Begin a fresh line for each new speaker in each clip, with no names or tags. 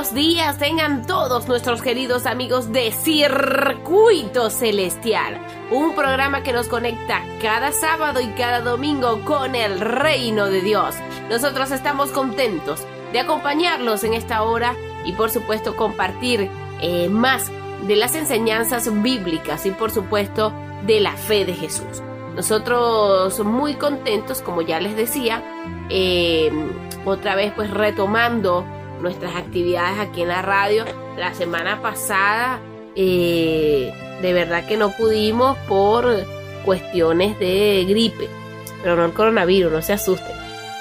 Buenos días tengan todos nuestros queridos amigos de Circuito Celestial, un programa que nos conecta cada sábado y cada domingo con el reino de Dios. Nosotros estamos contentos de acompañarlos en esta hora y por supuesto compartir eh, más de las enseñanzas bíblicas y por supuesto de la fe de Jesús. Nosotros muy contentos, como ya les decía, eh, otra vez pues retomando nuestras actividades aquí en la radio. La semana pasada eh, de verdad que no pudimos por cuestiones de gripe, pero no el coronavirus, no se asusten.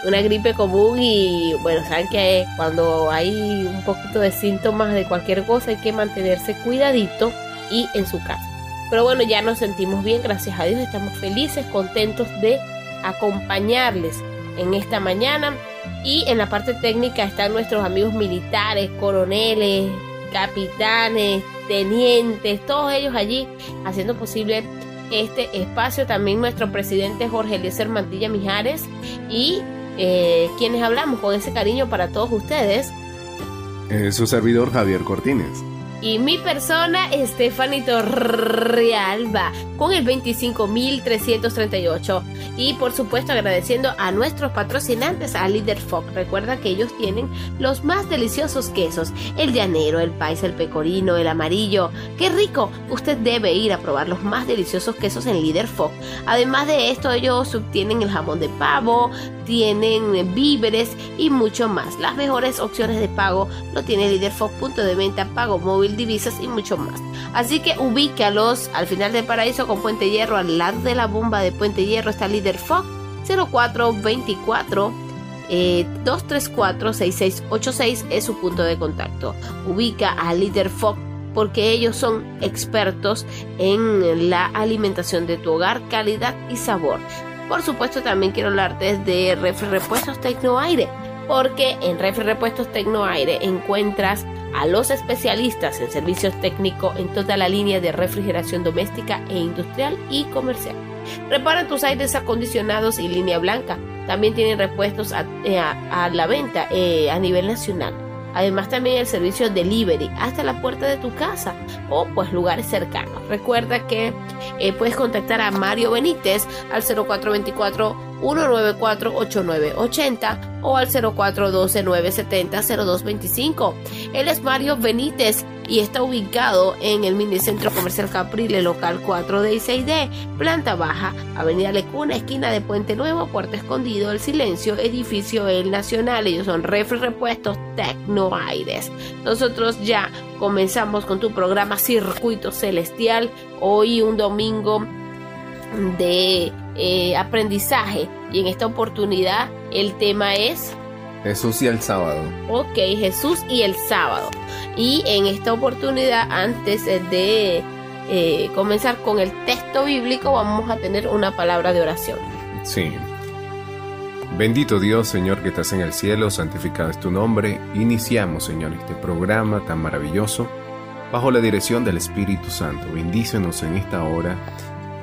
Una gripe común y bueno, saben que cuando hay un poquito de síntomas de cualquier cosa hay que mantenerse cuidadito y en su casa. Pero bueno, ya nos sentimos bien, gracias a Dios, estamos felices, contentos de acompañarles en esta mañana y en la parte técnica están nuestros amigos militares, coroneles, capitanes, tenientes, todos ellos allí haciendo posible este espacio. También nuestro presidente Jorge Eliezer Mantilla Mijares y eh, quienes hablamos con ese cariño para todos ustedes.
su servidor Javier Cortines
y mi persona Estefanito Realba con el 25.338 y por supuesto agradeciendo a nuestros patrocinantes a Líder Fox. Recuerda que ellos tienen los más deliciosos quesos. El llanero, el paisa, el pecorino, el amarillo. Qué rico. Usted debe ir a probar los más deliciosos quesos en Líder Fox. Además de esto ellos obtienen el jamón de pavo tienen víveres y mucho más. Las mejores opciones de pago lo tiene Líder punto de venta pago móvil divisas y mucho más. Así que ubícalos al final del paraíso con Puente Hierro, al lado de la bomba de Puente Hierro está Líder Fox 0424 234 6686 es su punto de contacto. Ubica a Líder Fox porque ellos son expertos en la alimentación de tu hogar, calidad y sabor. Por supuesto, también quiero hablarte de Refri Repuestos Tecnoaire, porque en Refri Repuestos Tecnoaire encuentras a los especialistas en servicios técnicos en toda la línea de refrigeración doméstica e industrial y comercial. Reparan tus aires acondicionados y línea blanca. También tienen repuestos a, eh, la venta eh, a nivel nacional. Además también el servicio delivery hasta la puerta de tu casa o pues lugares cercanos. Recuerda que eh, puedes contactar a Mario Benítez al 0424 194-8980 o al 0412-970-0225. Él es Mario Benítez y está ubicado en el Minicentro Comercial Caprile, local 4D y 6D, planta baja, Avenida Lecuna, esquina de Puente Nuevo, Puerto Escondido, El Silencio, edificio El Nacional. Ellos son refri repuestos Tecnoaires. Nosotros ya comenzamos con tu programa Circuito Celestial. Hoy un domingo de eh, aprendizaje y en esta oportunidad el tema es
Jesús y el sábado.
Ok, Jesús y el sábado. Y en esta oportunidad, antes de eh, comenzar con el texto bíblico, vamos a tener una palabra de oración.
Sí. Bendito Dios, Señor, que estás en el cielo, santificado es tu nombre. Iniciamos, Señor, este programa tan maravilloso bajo la dirección del Espíritu Santo. Bendícenos en esta hora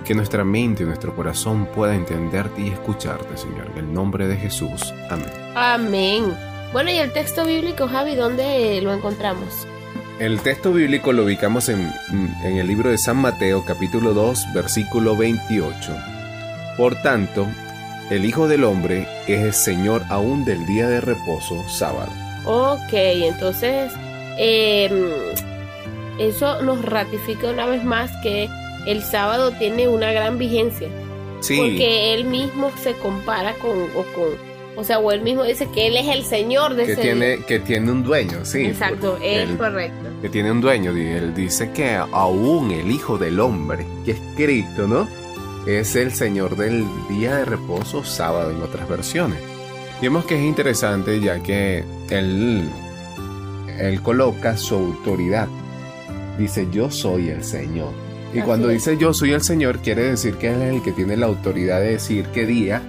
que nuestra mente y nuestro corazón pueda entenderte y escucharte, Señor. En el nombre de Jesús. Amén.
Amén. Bueno, y el texto bíblico, Javi, ¿dónde lo encontramos?
El texto bíblico lo ubicamos en, en el libro de San Mateo, capítulo 2, versículo 28. Por tanto, el Hijo del Hombre es el Señor aún del día de reposo, sábado.
Ok, entonces em, eso nos ratifica una vez más que el sábado tiene una gran vigencia. Sí. Porque él mismo se compara con, o con o sea, o él mismo dice que él es el señor de
que
ese
tiene Que tiene un dueño, sí.
Exacto, es correcto.
Que tiene un dueño. Él dice que aún el Hijo del Hombre, que es Cristo, ¿no? Es el Señor del día de reposo sábado en otras versiones. Vemos que es interesante ya que él, él coloca su autoridad. Dice, yo soy el Señor. Y cuando dice yo soy el Señor, quiere decir que Él es el que tiene la autoridad de decir qué día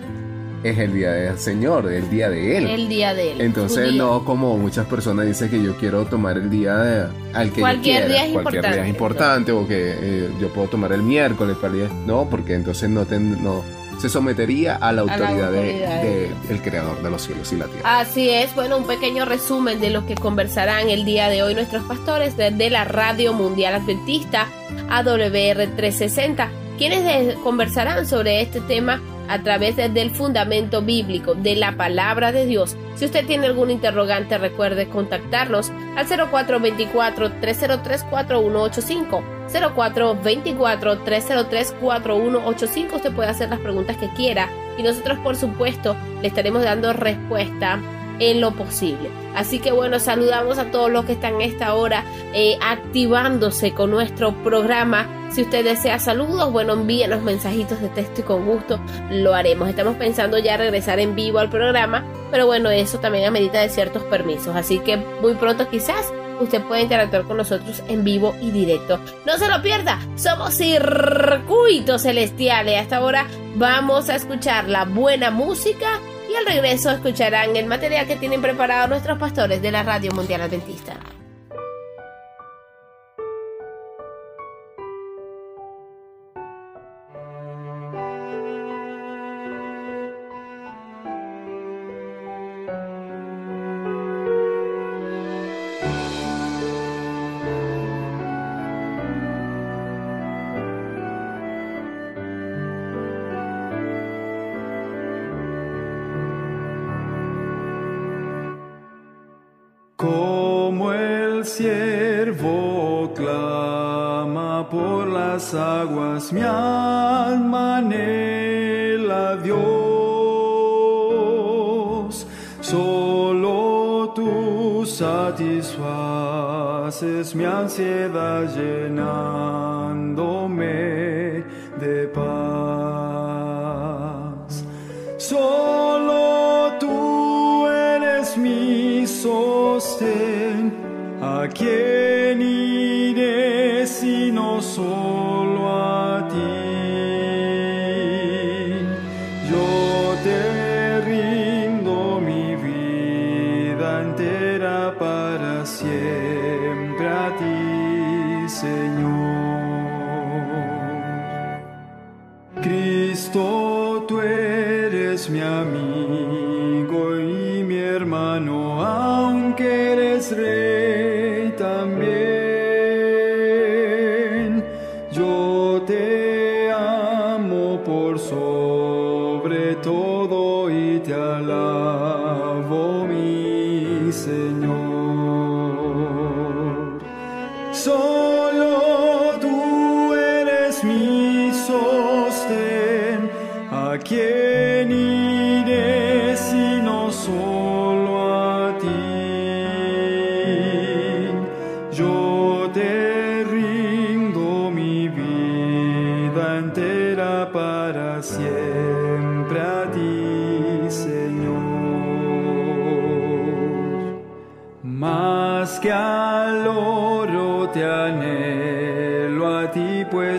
es el día del Señor, el día de Él.
El día de Él.
Entonces, no como muchas personas dicen que yo quiero tomar el día de, al que
cualquier
yo
quiera. Día es
cualquier día es importante o que eh, yo puedo tomar el miércoles para No, porque entonces no, ten, no se sometería a la autoridad, del creador de los cielos y la tierra.
Así es, bueno, un pequeño resumen de lo que conversarán el día de hoy nuestros pastores de la Radio Mundial Adventista AWR 360, quienes conversarán sobre este tema a través del fundamento bíblico de la palabra de Dios. Si usted tiene algún interrogante, recuerde contactarnos al 0424-303-4185. 0424-303-4185. Usted puede hacer las preguntas que quiera y nosotros, por supuesto, le estaremos dando respuesta en lo posible. Así que bueno, saludamos a todos los que están esta hora eh, activándose con nuestro programa. Si usted desea saludos, bueno, envíenos mensajitos de texto y con gusto lo haremos. Estamos pensando ya regresar en vivo al programa, pero bueno, eso también a medida de ciertos permisos. Así que muy pronto quizás usted pueda interactuar con nosotros en vivo y directo. No se lo pierda, somos Circuito Celestial y hasta ahora vamos a escuchar la buena música y al regreso escucharán el material que tienen preparado nuestros pastores de la Radio Mundial Adventista.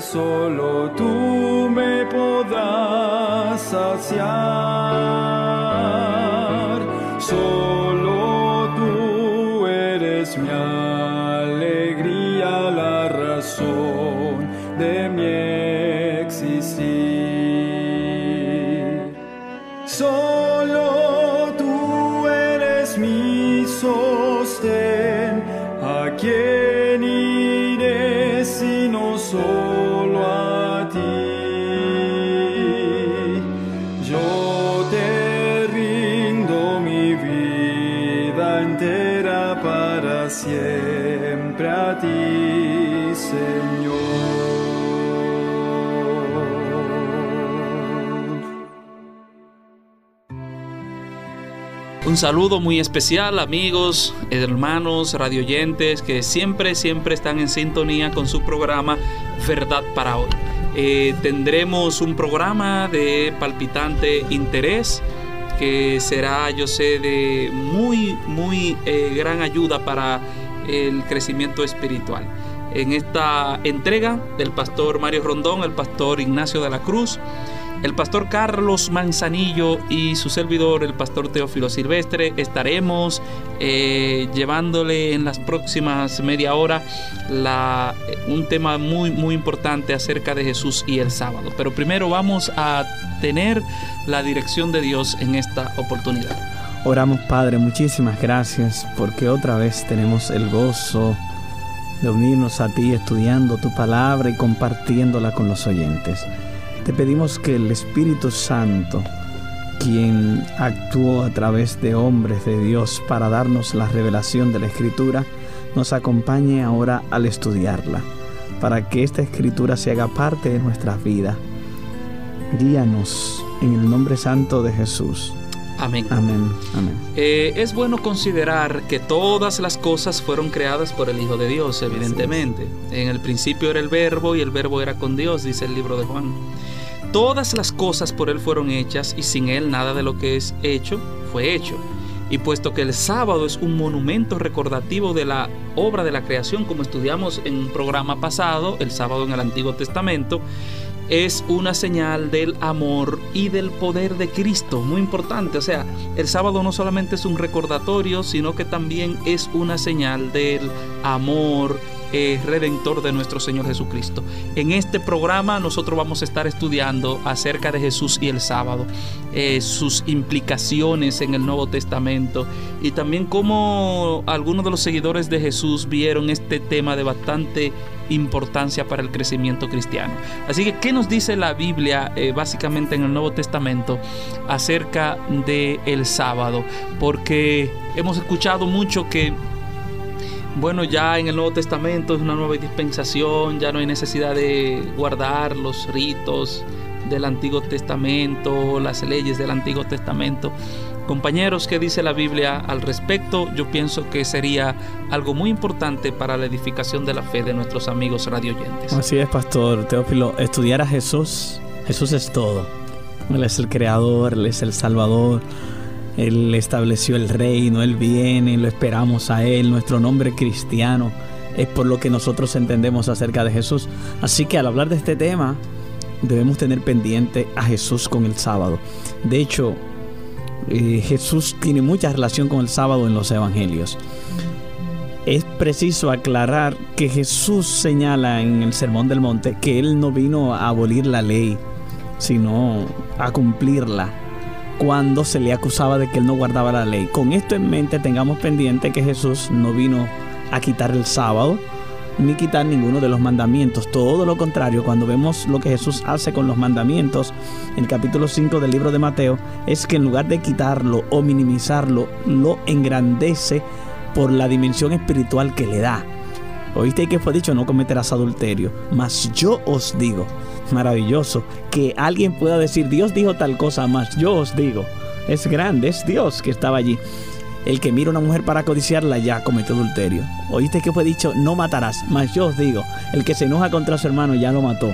Solo tú me podrás saciar.
Saludo muy especial amigos, hermanos, radioyentes que siempre, siempre están en sintonía con su programa Verdad para hoy. Eh, tendremos un programa de palpitante interés que será, yo sé, de muy, muy eh, gran ayuda para el crecimiento espiritual. En esta entrega del pastor Mario Rondón, el pastor Ignacio de la Cruz, El pastor Carlos Manzanillo y su servidor, el pastor Teófilo Silvestre, estaremos eh, llevándole en las próximas media hora la, un tema muy, muy importante acerca de Jesús y el sábado. Pero primero vamos a tener la dirección de Dios en esta oportunidad.
Oramos Padre, muchísimas gracias porque otra vez tenemos el gozo de unirnos a ti estudiando tu palabra y compartiéndola con los oyentes. Te pedimos que el Espíritu Santo, quien actuó a través de hombres de Dios para darnos la revelación de la Escritura, nos acompañe ahora al estudiarla, para que esta Escritura se haga parte de nuestra vida. Guíanos en el nombre santo de Jesús.
Amén.
Amén. Amén.
Eh, es bueno considerar que todas las cosas fueron creadas por el Hijo de Dios, evidentemente. En el principio era el verbo y el verbo era con Dios, dice el libro de Juan. Todas las cosas por Él fueron hechas y sin Él nada de lo que es hecho fue hecho. Y puesto que el sábado es un monumento recordativo de la obra de la creación, como estudiamos en un programa pasado, el sábado en el Antiguo Testamento, es una señal del amor y del poder de Cristo, muy importante. O sea, el sábado no solamente es un recordatorio, sino que también es una señal del amor eh, redentor de nuestro Señor Jesucristo. En este programa nosotros vamos a estar estudiando acerca de Jesús y el sábado, eh, sus implicaciones en el Nuevo Testamento y también cómo algunos de los seguidores de Jesús vieron este tema de bastante importancia para el crecimiento cristiano. Así que, ¿qué nos dice la Biblia eh, básicamente en el Nuevo Testamento acerca del el sábado? Porque hemos escuchado mucho que bueno, ya en el Nuevo Testamento es una nueva dispensación, ya no hay necesidad de guardar los ritos del Antiguo Testamento, las leyes del Antiguo Testamento. Compañeros, ¿qué dice la Biblia al respecto? Yo pienso que sería algo muy importante para la edificación de la fe de nuestros amigos radioyentes.
Así es, Pastor Teófilo. Estudiar a Jesús, Jesús es todo. Él es el Creador, Él es el Salvador. Él estableció el reino, Él viene, lo esperamos a Él, nuestro nombre cristiano es por lo que nosotros entendemos acerca de Jesús. Así que al hablar de este tema, debemos tener pendiente a Jesús con el sábado. De hecho, eh, Jesús tiene mucha relación con el sábado en los evangelios. Es preciso aclarar que Jesús señala en el Sermón del Monte que Él no vino a abolir la ley, sino a cumplirla cuando se le acusaba de que él no guardaba la ley. Con esto en mente tengamos pendiente que Jesús no vino a quitar el sábado ni quitar ninguno de los mandamientos. Todo lo contrario, cuando vemos lo que Jesús hace con los mandamientos, en el capítulo 5 del libro de Mateo, es que en lugar de quitarlo o minimizarlo, lo engrandece por la dimensión espiritual que le da. Oíste que fue dicho, no cometerás adulterio. Mas yo os digo, maravilloso, que alguien pueda decir, Dios dijo tal cosa, mas yo os digo. Es grande, es Dios que estaba allí. El que mira a una mujer para codiciarla ya cometió adulterio. Oíste que fue dicho, no matarás, mas yo os digo, el que se enoja contra su hermano ya lo mató.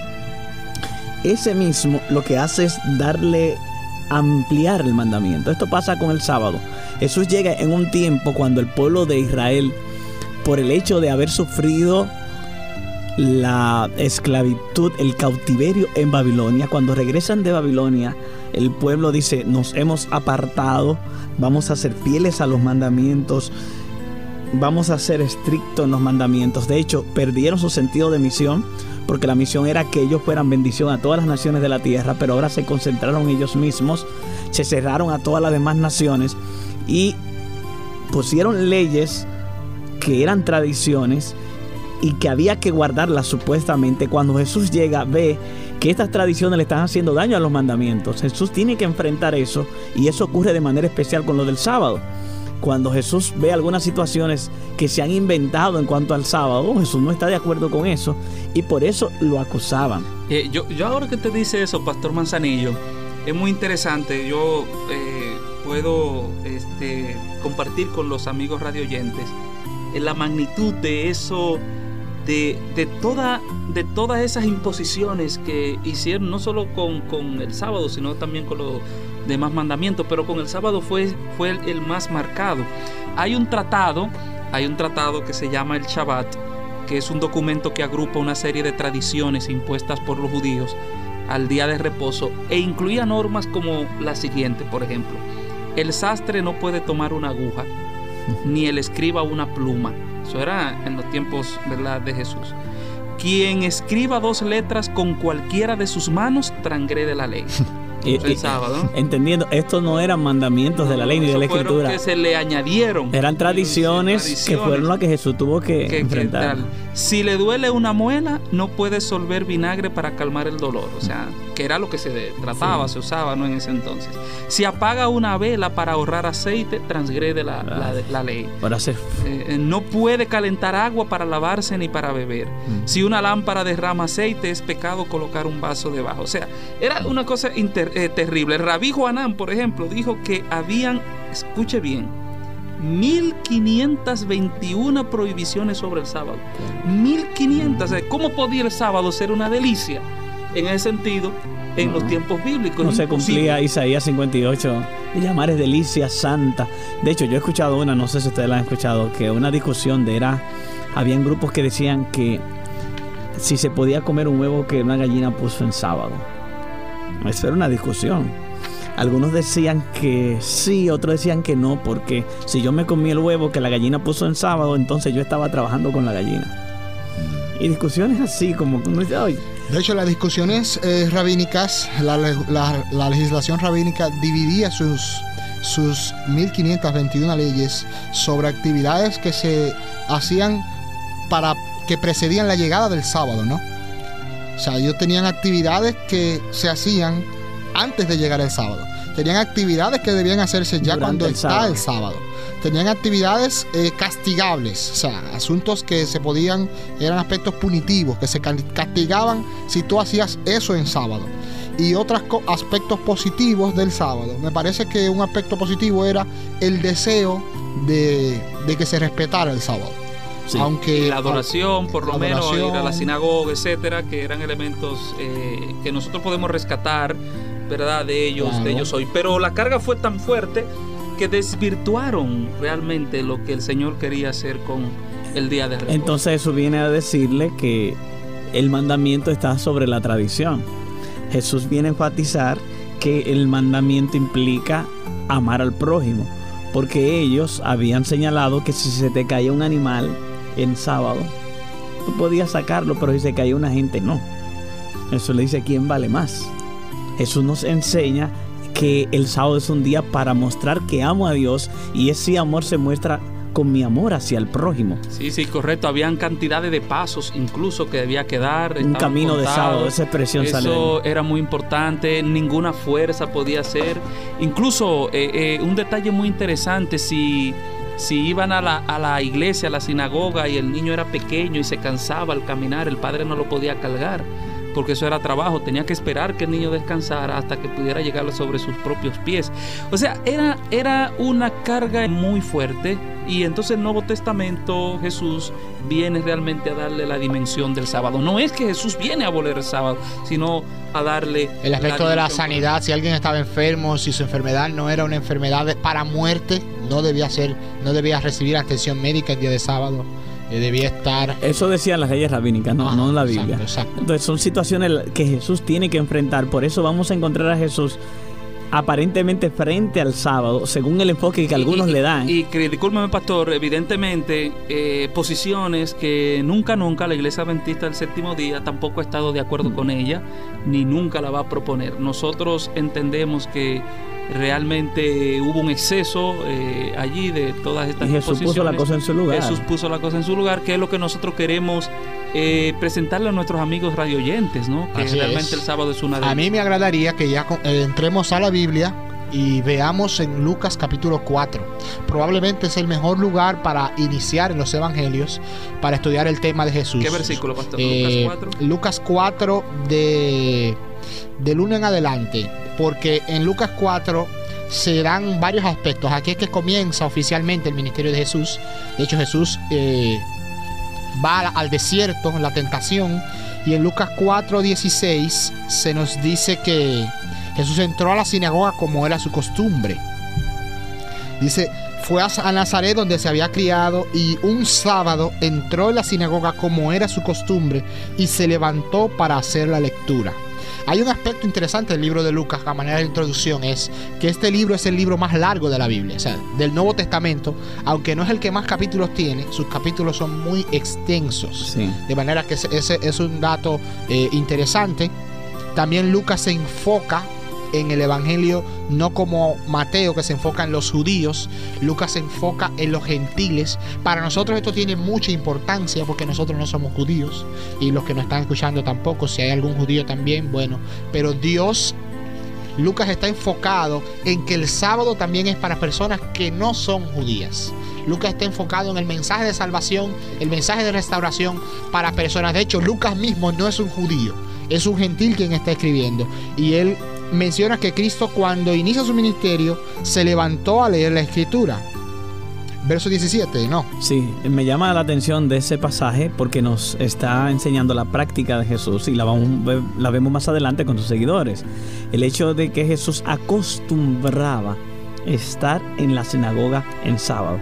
Ese mismo lo que hace es darle ampliar el mandamiento. Esto pasa con el sábado. Jesús llega en un tiempo cuando el pueblo de Israel por el hecho de haber sufrido la esclavitud, el cautiverio en Babilonia. Cuando regresan de Babilonia, el pueblo dice, nos hemos apartado, vamos a ser fieles a los mandamientos, vamos a ser estrictos en los mandamientos. De hecho, perdieron su sentido de misión, porque la misión era que ellos fueran bendición a todas las naciones de la tierra, pero ahora se concentraron ellos mismos, se cerraron a todas las demás naciones y pusieron leyes que eran tradiciones y que había que guardarlas supuestamente. Cuando Jesús llega, ve que estas tradiciones le están haciendo daño a los mandamientos. Jesús tiene que enfrentar eso y eso ocurre de manera especial con lo del sábado. Cuando Jesús ve algunas situaciones que se han inventado en cuanto al sábado, Jesús no está de acuerdo con eso y por eso lo acusaban.
Eh, yo, yo ahora que te dice eso, Pastor Manzanillo, es muy interesante. Yo eh, puedo este, compartir con los amigos radioyentes en la magnitud de eso, de, de, toda, de todas esas imposiciones que hicieron, no solo con, con, el sábado, sino también con los demás mandamientos, pero con el sábado fue, fue el, el más marcado. Hay un tratado, hay un tratado que se llama el Shabbat, que es un documento que agrupa una serie de tradiciones impuestas por los judíos al día de reposo e incluía normas como la siguiente, por ejemplo. El sastre no puede tomar una aguja, ni el escriba una pluma. Eso era en los tiempos ¿verdad? de Jesús. Quien escriba dos letras con cualquiera de sus manos transgrede la ley.
Y-
el sábado.
Entendiendo, estos no eran mandamientos de la ley ni de la escritura.
que se le añadieron.
Eran tradiciones, que
tradiciones
fueron las que Jesús tuvo que,
que- que
enfrentar.
tal. Si le duele una muela, no puede solver vinagre para calmar el dolor. O sea, que era lo que se trataba, se usaba ¿no? en ese entonces. Si apaga una vela para ahorrar aceite, transgrede la, la- la ley.
Para hacer
Eh, no puede calentar agua para lavarse ni para beber. Si una lámpara derrama aceite, es pecado colocar un vaso debajo. O sea, era una cosa inter- eh, terrible. El rabí Juanán, por ejemplo, dijo que habían, escuche bien, 1521 prohibiciones sobre el sábado. 1500. O sea, ¿Cómo podía el sábado ser una delicia? En ese sentido, en los tiempos bíblicos.
no se cumplía Isaías 58 y llamar es delicia santa. De hecho, yo he escuchado una, no sé si ustedes la han escuchado, que una discusión de era, habían grupos que decían que si se podía comer un huevo que una gallina puso en sábado. Eso era una discusión. Algunos decían que sí, otros decían que no, porque si yo me comí el huevo que la gallina puso en sábado, entonces yo estaba trabajando con la gallina. Y discusiones así, como uno dice, "Ay,
De hecho, las discusiones eh, rabínicas, la- la legislación rabínica dividía sus, sus 1521 leyes sobre actividades que se hacían para que precedían la llegada del sábado, ¿no? O sea, ellos tenían actividades que se hacían antes de llegar el sábado. Tenían actividades que debían hacerse ya
Durante
cuando
el
está
sábado.
el sábado. Tenían actividades eh, castigables, o sea, asuntos que se podían, eran aspectos punitivos, que se ca- castigaban si tú hacías eso en sábado. Y otros aspectos positivos del sábado. Me parece que un aspecto positivo era el deseo de, de que se respetara el sábado.
sí".
Aunque
la adoración, por lo menos ir a la sinagoga, etcétera, que eran elementos eh, que nosotros podemos rescatar, ¿verdad? De ellos,
Claro.
de ellos hoy. Pero la carga fue tan fuerte que desvirtuaron realmente lo que el Señor quería hacer con el día de reposo.
Entonces eso viene a decirle que el mandamiento está sobre la tradición. Jesús viene a enfatizar que el mandamiento implica amar al prójimo, porque ellos habían señalado que si se te caía un animal en sábado, tú podías sacarlo, pero si se caía una gente, no. Eso le dice quién vale más. Jesús nos enseña que el sábado es un día para mostrar que amo a Dios y ese amor se muestra con mi amor hacia el prójimo.
Sí, sí, correcto. Habían cantidades de pasos incluso que debía quedar.
Un camino de sábado, esa expresión sale
Eso era muy importante, ninguna fuerza podía ser. Incluso eh, eh, un detalle muy interesante, si, si iban a la, a la iglesia, a la sinagoga y el niño era pequeño y se cansaba al caminar, el padre no lo podía cargar, porque eso era trabajo, tenía que esperar que el niño descansara hasta que pudiera llegar sobre sus propios pies. O sea, era, era una carga muy fuerte y entonces el Nuevo Testamento Jesús viene realmente a darle la dimensión del sábado. No es que Jesús viene a abolir el sábado, sino a darle
El aspecto de la sanidad, si alguien estaba enfermo, si su enfermedad no era una enfermedad para muerte, no debía ser, no debía recibir atención médica el día de sábado, debía estar.
Eso decían las leyes rabínicas, no, no la
exacto,
Biblia.
exacto.
Entonces son situaciones que Jesús tiene que enfrentar. Por eso vamos a encontrar a Jesús aparentemente frente al sábado, según el enfoque que algunos
Y-
le dan.
Y discúlpeme, pastor, evidentemente, eh, posiciones que nunca, nunca la Iglesia Adventista del Séptimo Día tampoco ha estado de acuerdo con ella, ni nunca la va a proponer. Nosotros entendemos que realmente hubo un exceso eh, allí de todas estas
y Jesús puso la cosa en su lugar.
Jesús puso la cosa en su lugar, que es lo que nosotros queremos eh, presentarle a nuestros amigos radioyentes, ¿no? Que
Así
realmente
es.
el sábado es una de
A mí me agradaría que ya con- eh, entremos a la Biblia y veamos en Lucas capítulo 4. Probablemente es el mejor lugar para iniciar en los evangelios, para estudiar el tema de Jesús.
¿Qué versículo, pastor?
Eh,
Lucas 4.
Lucas 4 de, del 1 en adelante, porque en Lucas 4 se dan varios aspectos. Aquí es que comienza oficialmente el ministerio de Jesús. De hecho, Jesús eh, va al, desierto, la tentación, y en Lucas 4, 16 se nos dice que Jesús entró a la sinagoga como era su costumbre. Dice, fue a Nazaret donde se había criado y un sábado entró en la sinagoga como era su costumbre y se levantó para hacer la lectura. Hay un aspecto interesante del libro de Lucas, a manera de introducción, es que este libro es el libro más largo de la Biblia, o sea, del Nuevo Testamento, aunque no es el que más capítulos tiene, sus capítulos son muy extensos.
Sí.
De manera que ese, ese es un dato eh, interesante. También Lucas se enfoca en el Evangelio no como Mateo que se enfoca en los judíos, Lucas se enfoca en los gentiles. Para nosotros esto tiene mucha importancia porque nosotros no somos judíos y los que nos están escuchando tampoco, si hay algún judío también, bueno, pero Dios Lucas está enfocado en que el sábado también es para personas que no son judías. Lucas está enfocado en el mensaje de salvación, el mensaje de restauración para personas. De hecho, Lucas mismo no es un judío, es un gentil quien está escribiendo. Y él menciona que Cristo cuando inicia su ministerio se levantó a leer la escritura. Verso 17, ¿no?
Sí, me llama la atención de ese pasaje porque nos está enseñando la práctica de Jesús y la, la vemos más adelante con sus seguidores. El hecho de que Jesús acostumbraba estar en la sinagoga en sábado.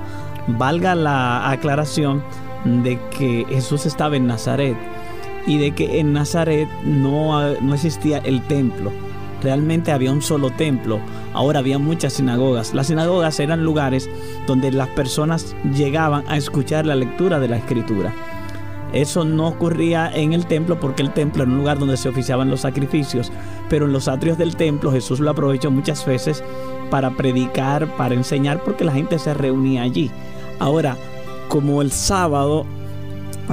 Valga la aclaración de que Jesús estaba en Nazaret y de que en Nazaret no, no existía el templo. Realmente había un solo templo, ahora había muchas sinagogas. Las sinagogas eran lugares donde las personas llegaban a escuchar la lectura de la escritura. Eso no ocurría en el templo porque el templo era un lugar donde se oficiaban los sacrificios, pero en los atrios del templo Jesús lo aprovechó muchas veces para predicar, para enseñar, porque la gente se reunía allí. Ahora, como el sábado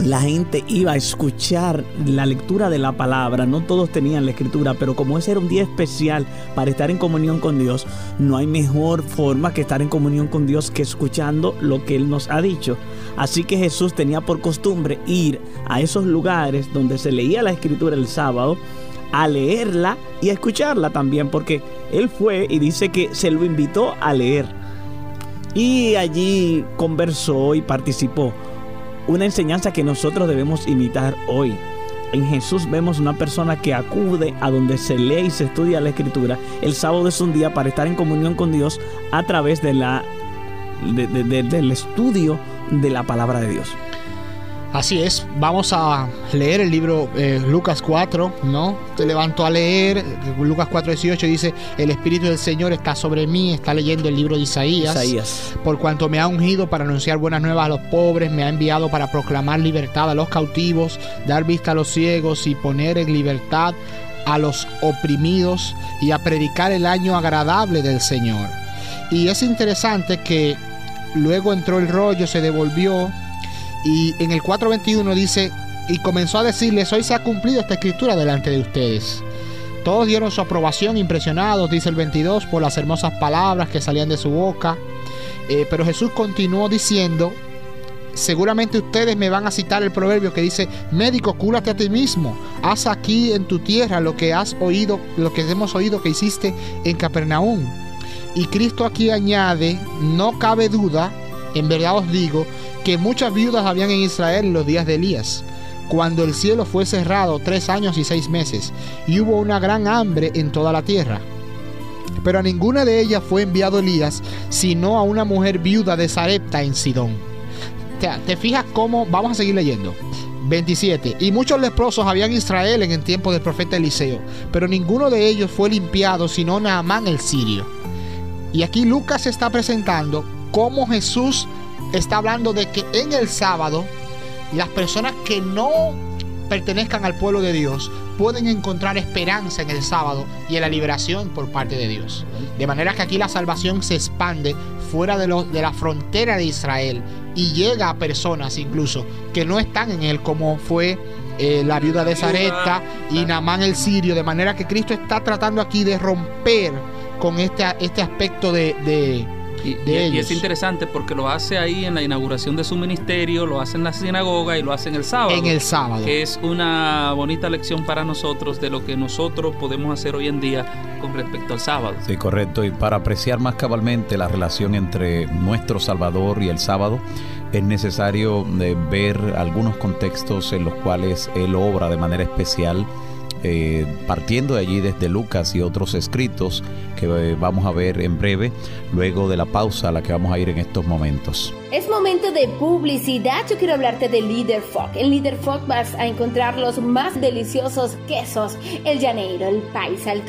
la gente iba a escuchar la lectura de la palabra, no todos tenían la escritura, pero como ese era un día especial para estar en comunión con Dios, no hay mejor forma que estar en comunión con Dios que escuchando lo que Él nos ha dicho. Así que Jesús tenía por costumbre ir a esos lugares donde se leía la escritura el sábado, a leerla y a escucharla también, porque Él fue y dice que se lo invitó a leer. Y allí conversó y participó una enseñanza que nosotros debemos imitar hoy. En Jesús vemos una persona que acude a donde se lee y se estudia la escritura. El sábado es un día para estar en comunión con Dios a través de la, de, de, de, del estudio de la palabra de Dios.
Así es, vamos a leer el libro eh, Lucas 4, ¿no? Te levanto a leer, Lucas 4, 18 dice, el Espíritu del Señor está sobre mí, está leyendo el libro de Isaías,
Isaías.
por cuanto me ha ungido para anunciar buenas nuevas a los pobres, me ha enviado para proclamar libertad a los cautivos, dar vista a los ciegos y poner en libertad a los oprimidos y a predicar el año agradable del Señor. Y es interesante que luego entró el rollo, se devolvió, y en el 4.21 dice, y comenzó a decirles, hoy se ha cumplido esta escritura delante de ustedes. Todos dieron su aprobación, impresionados, dice el 22, por las hermosas palabras que salían de su boca. Eh, pero Jesús continuó diciendo, seguramente ustedes me van a citar el proverbio que dice, médico, cúrate a ti mismo, haz aquí en tu tierra lo que has oído, lo que hemos oído que hiciste en Capernaum. Y Cristo aquí añade, no cabe duda, en verdad os digo, que muchas viudas habían en Israel en los días de Elías, cuando el cielo fue cerrado tres años y seis meses, y hubo una gran hambre en toda la tierra. Pero a ninguna de ellas fue enviado Elías, sino a una mujer viuda de Sarepta en Sidón. Te, te fijas cómo, vamos a seguir leyendo. 27. Y muchos leprosos habían en Israel en el tiempo del profeta Eliseo, pero ninguno de ellos fue limpiado, sino Naamán el sirio. Y aquí Lucas está presentando cómo Jesús está hablando de que en el sábado las personas que no pertenezcan al pueblo de Dios pueden encontrar esperanza en el sábado y en la liberación por parte de Dios. De manera que aquí la salvación se expande fuera de, lo, de la frontera de Israel y llega a personas incluso que no están en él como fue eh, la viuda de Zareta y Namán el sirio. De manera que Cristo está tratando aquí de romper con este, este aspecto de, de
y, y, y, es interesante porque lo hace ahí en la inauguración de su ministerio, lo hace en la sinagoga y lo hace en el sábado.
En el sábado.
Que es una bonita lección para nosotros de lo que nosotros podemos hacer hoy en día con respecto al sábado.
Sí, correcto. Y para apreciar más cabalmente la relación entre nuestro Salvador y el sábado, es necesario eh, ver algunos contextos en los cuales Él obra de manera especial. Eh, partiendo de allí desde Lucas y otros escritos que eh, vamos a ver en breve, luego de la pausa a la que vamos a ir en estos momentos.
Es momento de publicidad. Yo quiero hablarte de Leader Fog. En Leader Fog vas a encontrar los más deliciosos quesos: el llaneiro, el paisa, el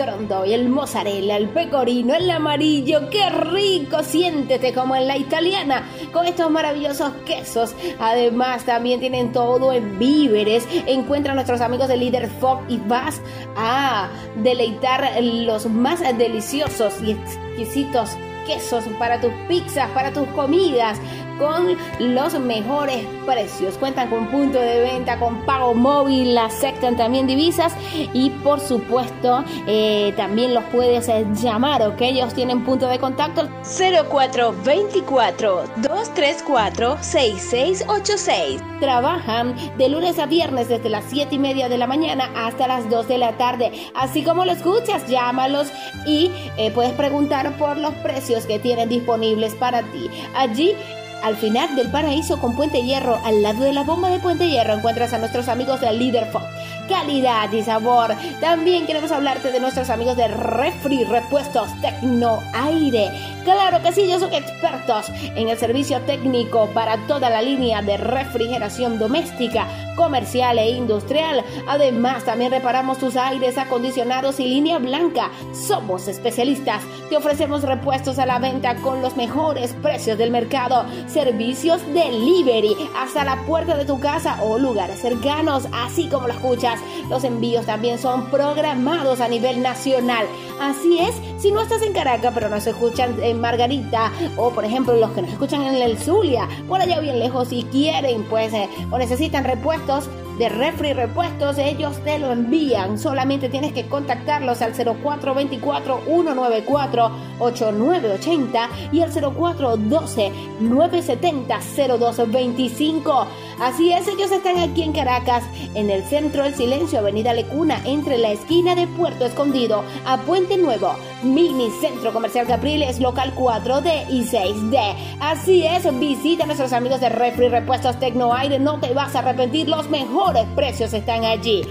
y el mozzarella, el pecorino, el amarillo. ¡Qué rico! Siéntete como en la italiana con estos maravillosos quesos. Además, también tienen todo en víveres. Encuentra a nuestros amigos de Leader Fog y vas a deleitar los más deliciosos y exquisitos quesos para tus pizzas, para tus comidas con los mejores precios. Cuentan con punto de venta, con pago móvil, aceptan también divisas y por supuesto eh, también los puedes eh, llamar, ¿ok? Ellos tienen punto de contacto 0424 234 6686. Trabajan de lunes a viernes desde las 7 y media de la mañana hasta las 2 de la tarde. Así como lo escuchas, llámalos y eh, puedes preguntar por los precios que tienen disponibles para ti. Allí al final del paraíso con Puente Hierro, al lado de la bomba de Puente Hierro, encuentras a nuestros amigos de Leaderfog. Calidad y sabor. También queremos hablarte de nuestros amigos de Refri Repuestos Tecno Aire. Claro que sí, ellos son expertos en el servicio técnico para toda la línea de refrigeración doméstica, comercial e industrial. Además, también reparamos tus aires acondicionados y línea blanca. Somos especialistas. Te ofrecemos repuestos a la venta con los mejores precios del mercado servicios delivery hasta la puerta de tu casa o lugares cercanos, así como lo escuchas. Los envíos también son programados a nivel nacional. Así es, si no estás en Caracas, pero nos escuchan en Margarita, o por ejemplo los que nos escuchan en el Zulia, por allá bien lejos y quieren, pues, eh, o necesitan repuestos, de Refri Repuestos, ellos te lo envían. Solamente tienes que contactarlos al 0424-194-8980 y al 0412-970-0225. Así es, ellos están aquí en Caracas, en el centro del silencio, Avenida Lecuna, entre la esquina de Puerto Escondido a Puente Nuevo. Mini Centro Comercial Capriles, local 4D y 6D. Así es, visita a nuestros amigos de Refri Repuestos Tecnoaire, no te vas a arrepentir, los mejores precios están allí.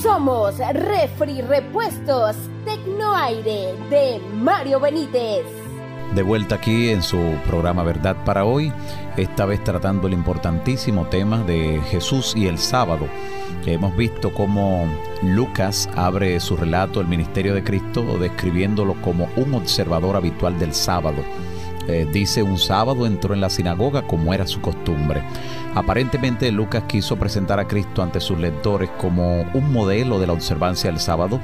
Somos Refri Repuestos Tecnoaire de Mario Benítez.
De vuelta aquí en su programa Verdad para hoy, esta vez tratando el importantísimo tema de Jesús y el sábado. Hemos visto cómo Lucas abre su relato, el ministerio de Cristo, describiéndolo como un observador habitual del sábado. Eh, dice, un sábado entró en la sinagoga como era su costumbre. Aparentemente Lucas quiso presentar a Cristo ante sus lectores como un modelo de la observancia del sábado,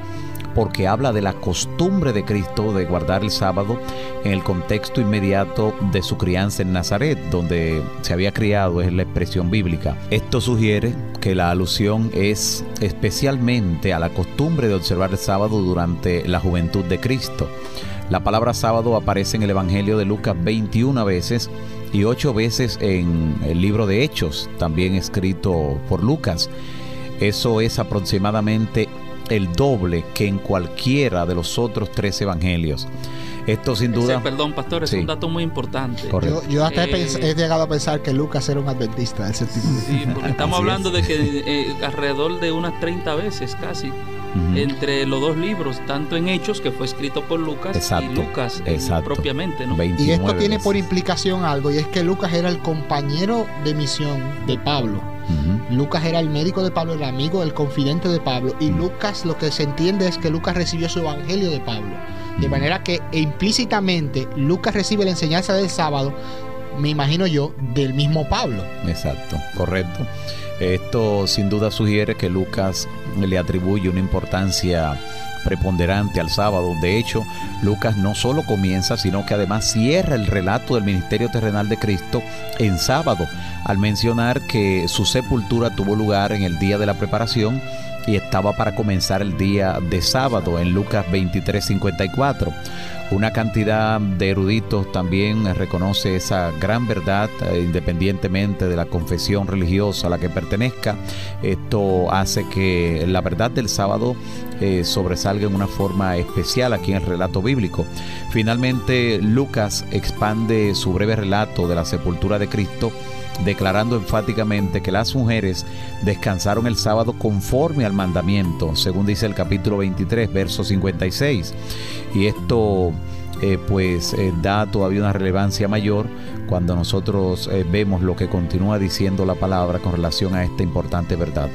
porque habla de la costumbre de Cristo de guardar el sábado en el contexto inmediato de su crianza en Nazaret, donde se había criado, es la expresión bíblica. Esto sugiere que la alusión es especialmente a la costumbre de observar el sábado durante la juventud de Cristo. La palabra sábado aparece en el Evangelio de Lucas 21 veces y 8 veces en el libro de Hechos, también escrito por Lucas. Eso es aproximadamente el doble que en cualquiera de los otros tres evangelios. Esto sin duda...
perdón, pastor, es un dato muy importante.
Yo, hasta he, eh, llegado a pensar que Lucas era un adventista del séptimo
Sí, porque estamos hablando de que eh, alrededor de unas 30 veces casi entre los dos libros, tanto en Hechos, que fue escrito por Lucas, y Lucas eh, propiamente. ¿no?
Y esto tiene por implicación algo, y es que Lucas era el compañero de misión de Pablo. Lucas era el médico de Pablo, el amigo, el confidente de Pablo. Y Lucas, lo que se entiende es que Lucas recibió su evangelio de Pablo. De manera que implícitamente Lucas recibe la enseñanza del sábado, me imagino yo, del mismo Pablo.
Exacto, correcto. Esto sin duda sugiere que Lucas le atribuye una importancia preponderante al sábado. De hecho, Lucas no solo comienza, sino que además cierra el relato del ministerio terrenal de Cristo en sábado, al mencionar que su sepultura tuvo lugar en el día de la preparación y estaba para comenzar el día de sábado en Lucas 23:54. Una cantidad de eruditos también reconoce esa gran verdad eh, independientemente de la confesión religiosa a la que pertenezca. Esto hace que la verdad del sábado eh, sobresalga en una forma especial aquí en el relato bíblico. Finalmente, Lucas expande su breve relato de la sepultura de Cristo declarando enfáticamente que las mujeres descansaron el sábado conforme al mandamiento, según dice el capítulo 23, verso 56. Y esto eh, pues eh, da todavía una relevancia mayor cuando nosotros eh, vemos lo que continúa diciendo la palabra con relación a esta importante verdad.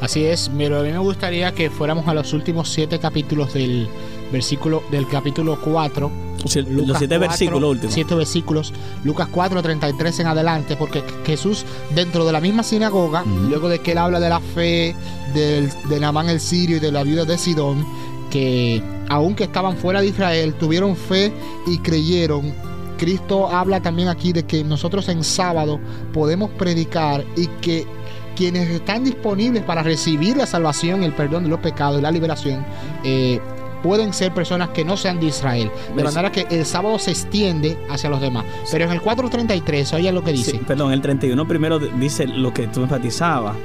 Así es, pero a mí me gustaría que fuéramos a los últimos siete capítulos del versículo del capítulo 4.
O sea, los siete
4,
versículos últimos.
Siete versículos, Lucas 4, 33 en adelante, porque Jesús dentro de la misma sinagoga, luego de que él habla de la fe del, de Namán el sirio y de la viuda de Sidón, que aunque estaban fuera de Israel, tuvieron fe y creyeron. Cristo habla también aquí de que nosotros en sábado podemos predicar y que quienes están disponibles para recibir la salvación, el perdón de los pecados y la liberación, eh, pueden ser personas que no sean de Israel. De
Ves-
manera que el sábado se extiende hacia los demás. Pero en el 4.33, oye lo que dice.
Sí, perdón, el 31 primero dice lo que tú enfatizabas,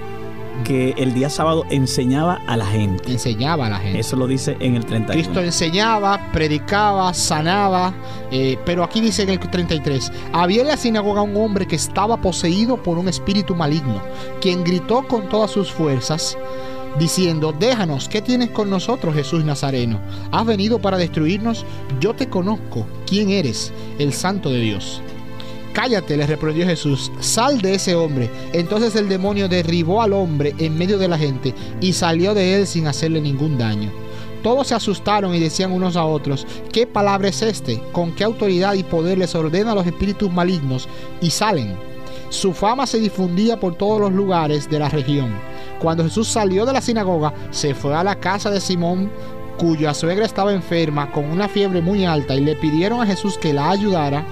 que el día sábado enseñaba a la gente.
Enseñaba a la gente.
Eso lo dice en el 31.
Cristo enseñaba, predicaba, sanaba, eh, pero aquí dice en el 33, había en la sinagoga un hombre que estaba poseído por un espíritu maligno, quien gritó con todas sus fuerzas, diciendo, déjanos, ¿qué tienes con nosotros, Jesús Nazareno? ¿Has venido para destruirnos? Yo te conozco, ¿quién eres? El santo de Dios. Cállate, le reprendió Jesús, sal de ese hombre. Entonces el demonio derribó al hombre en medio de la gente y salió de él sin hacerle ningún daño. Todos se asustaron y decían unos a otros, ¿qué palabra es este? ¿Con qué autoridad y poder les ordena a los espíritus malignos y salen? Su fama se difundía por todos los lugares de la región. Cuando Jesús salió de la sinagoga, se fue a la casa de Simón, cuya suegra estaba enferma con una fiebre muy alta, y le pidieron a Jesús que la ayudara.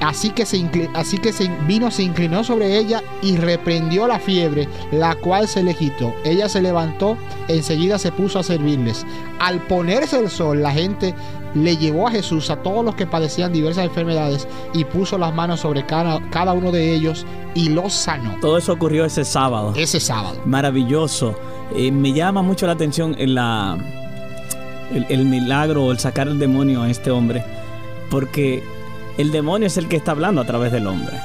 Así que, se así que se vino, se inclinó sobre ella y reprendió la fiebre, la cual se le quitó. Ella se levantó, enseguida se puso a servirles. Al ponerse el sol, la gente le llevó a Jesús a todos los que padecían diversas enfermedades y puso las manos sobre cada, cada uno de ellos y los sanó.
Todo eso ocurrió ese sábado.
Ese sábado.
Maravilloso. Eh, me llama mucho la atención en la, el, el milagro, el sacar el demonio a este hombre, porque el demonio es el que está hablando a través del hombre.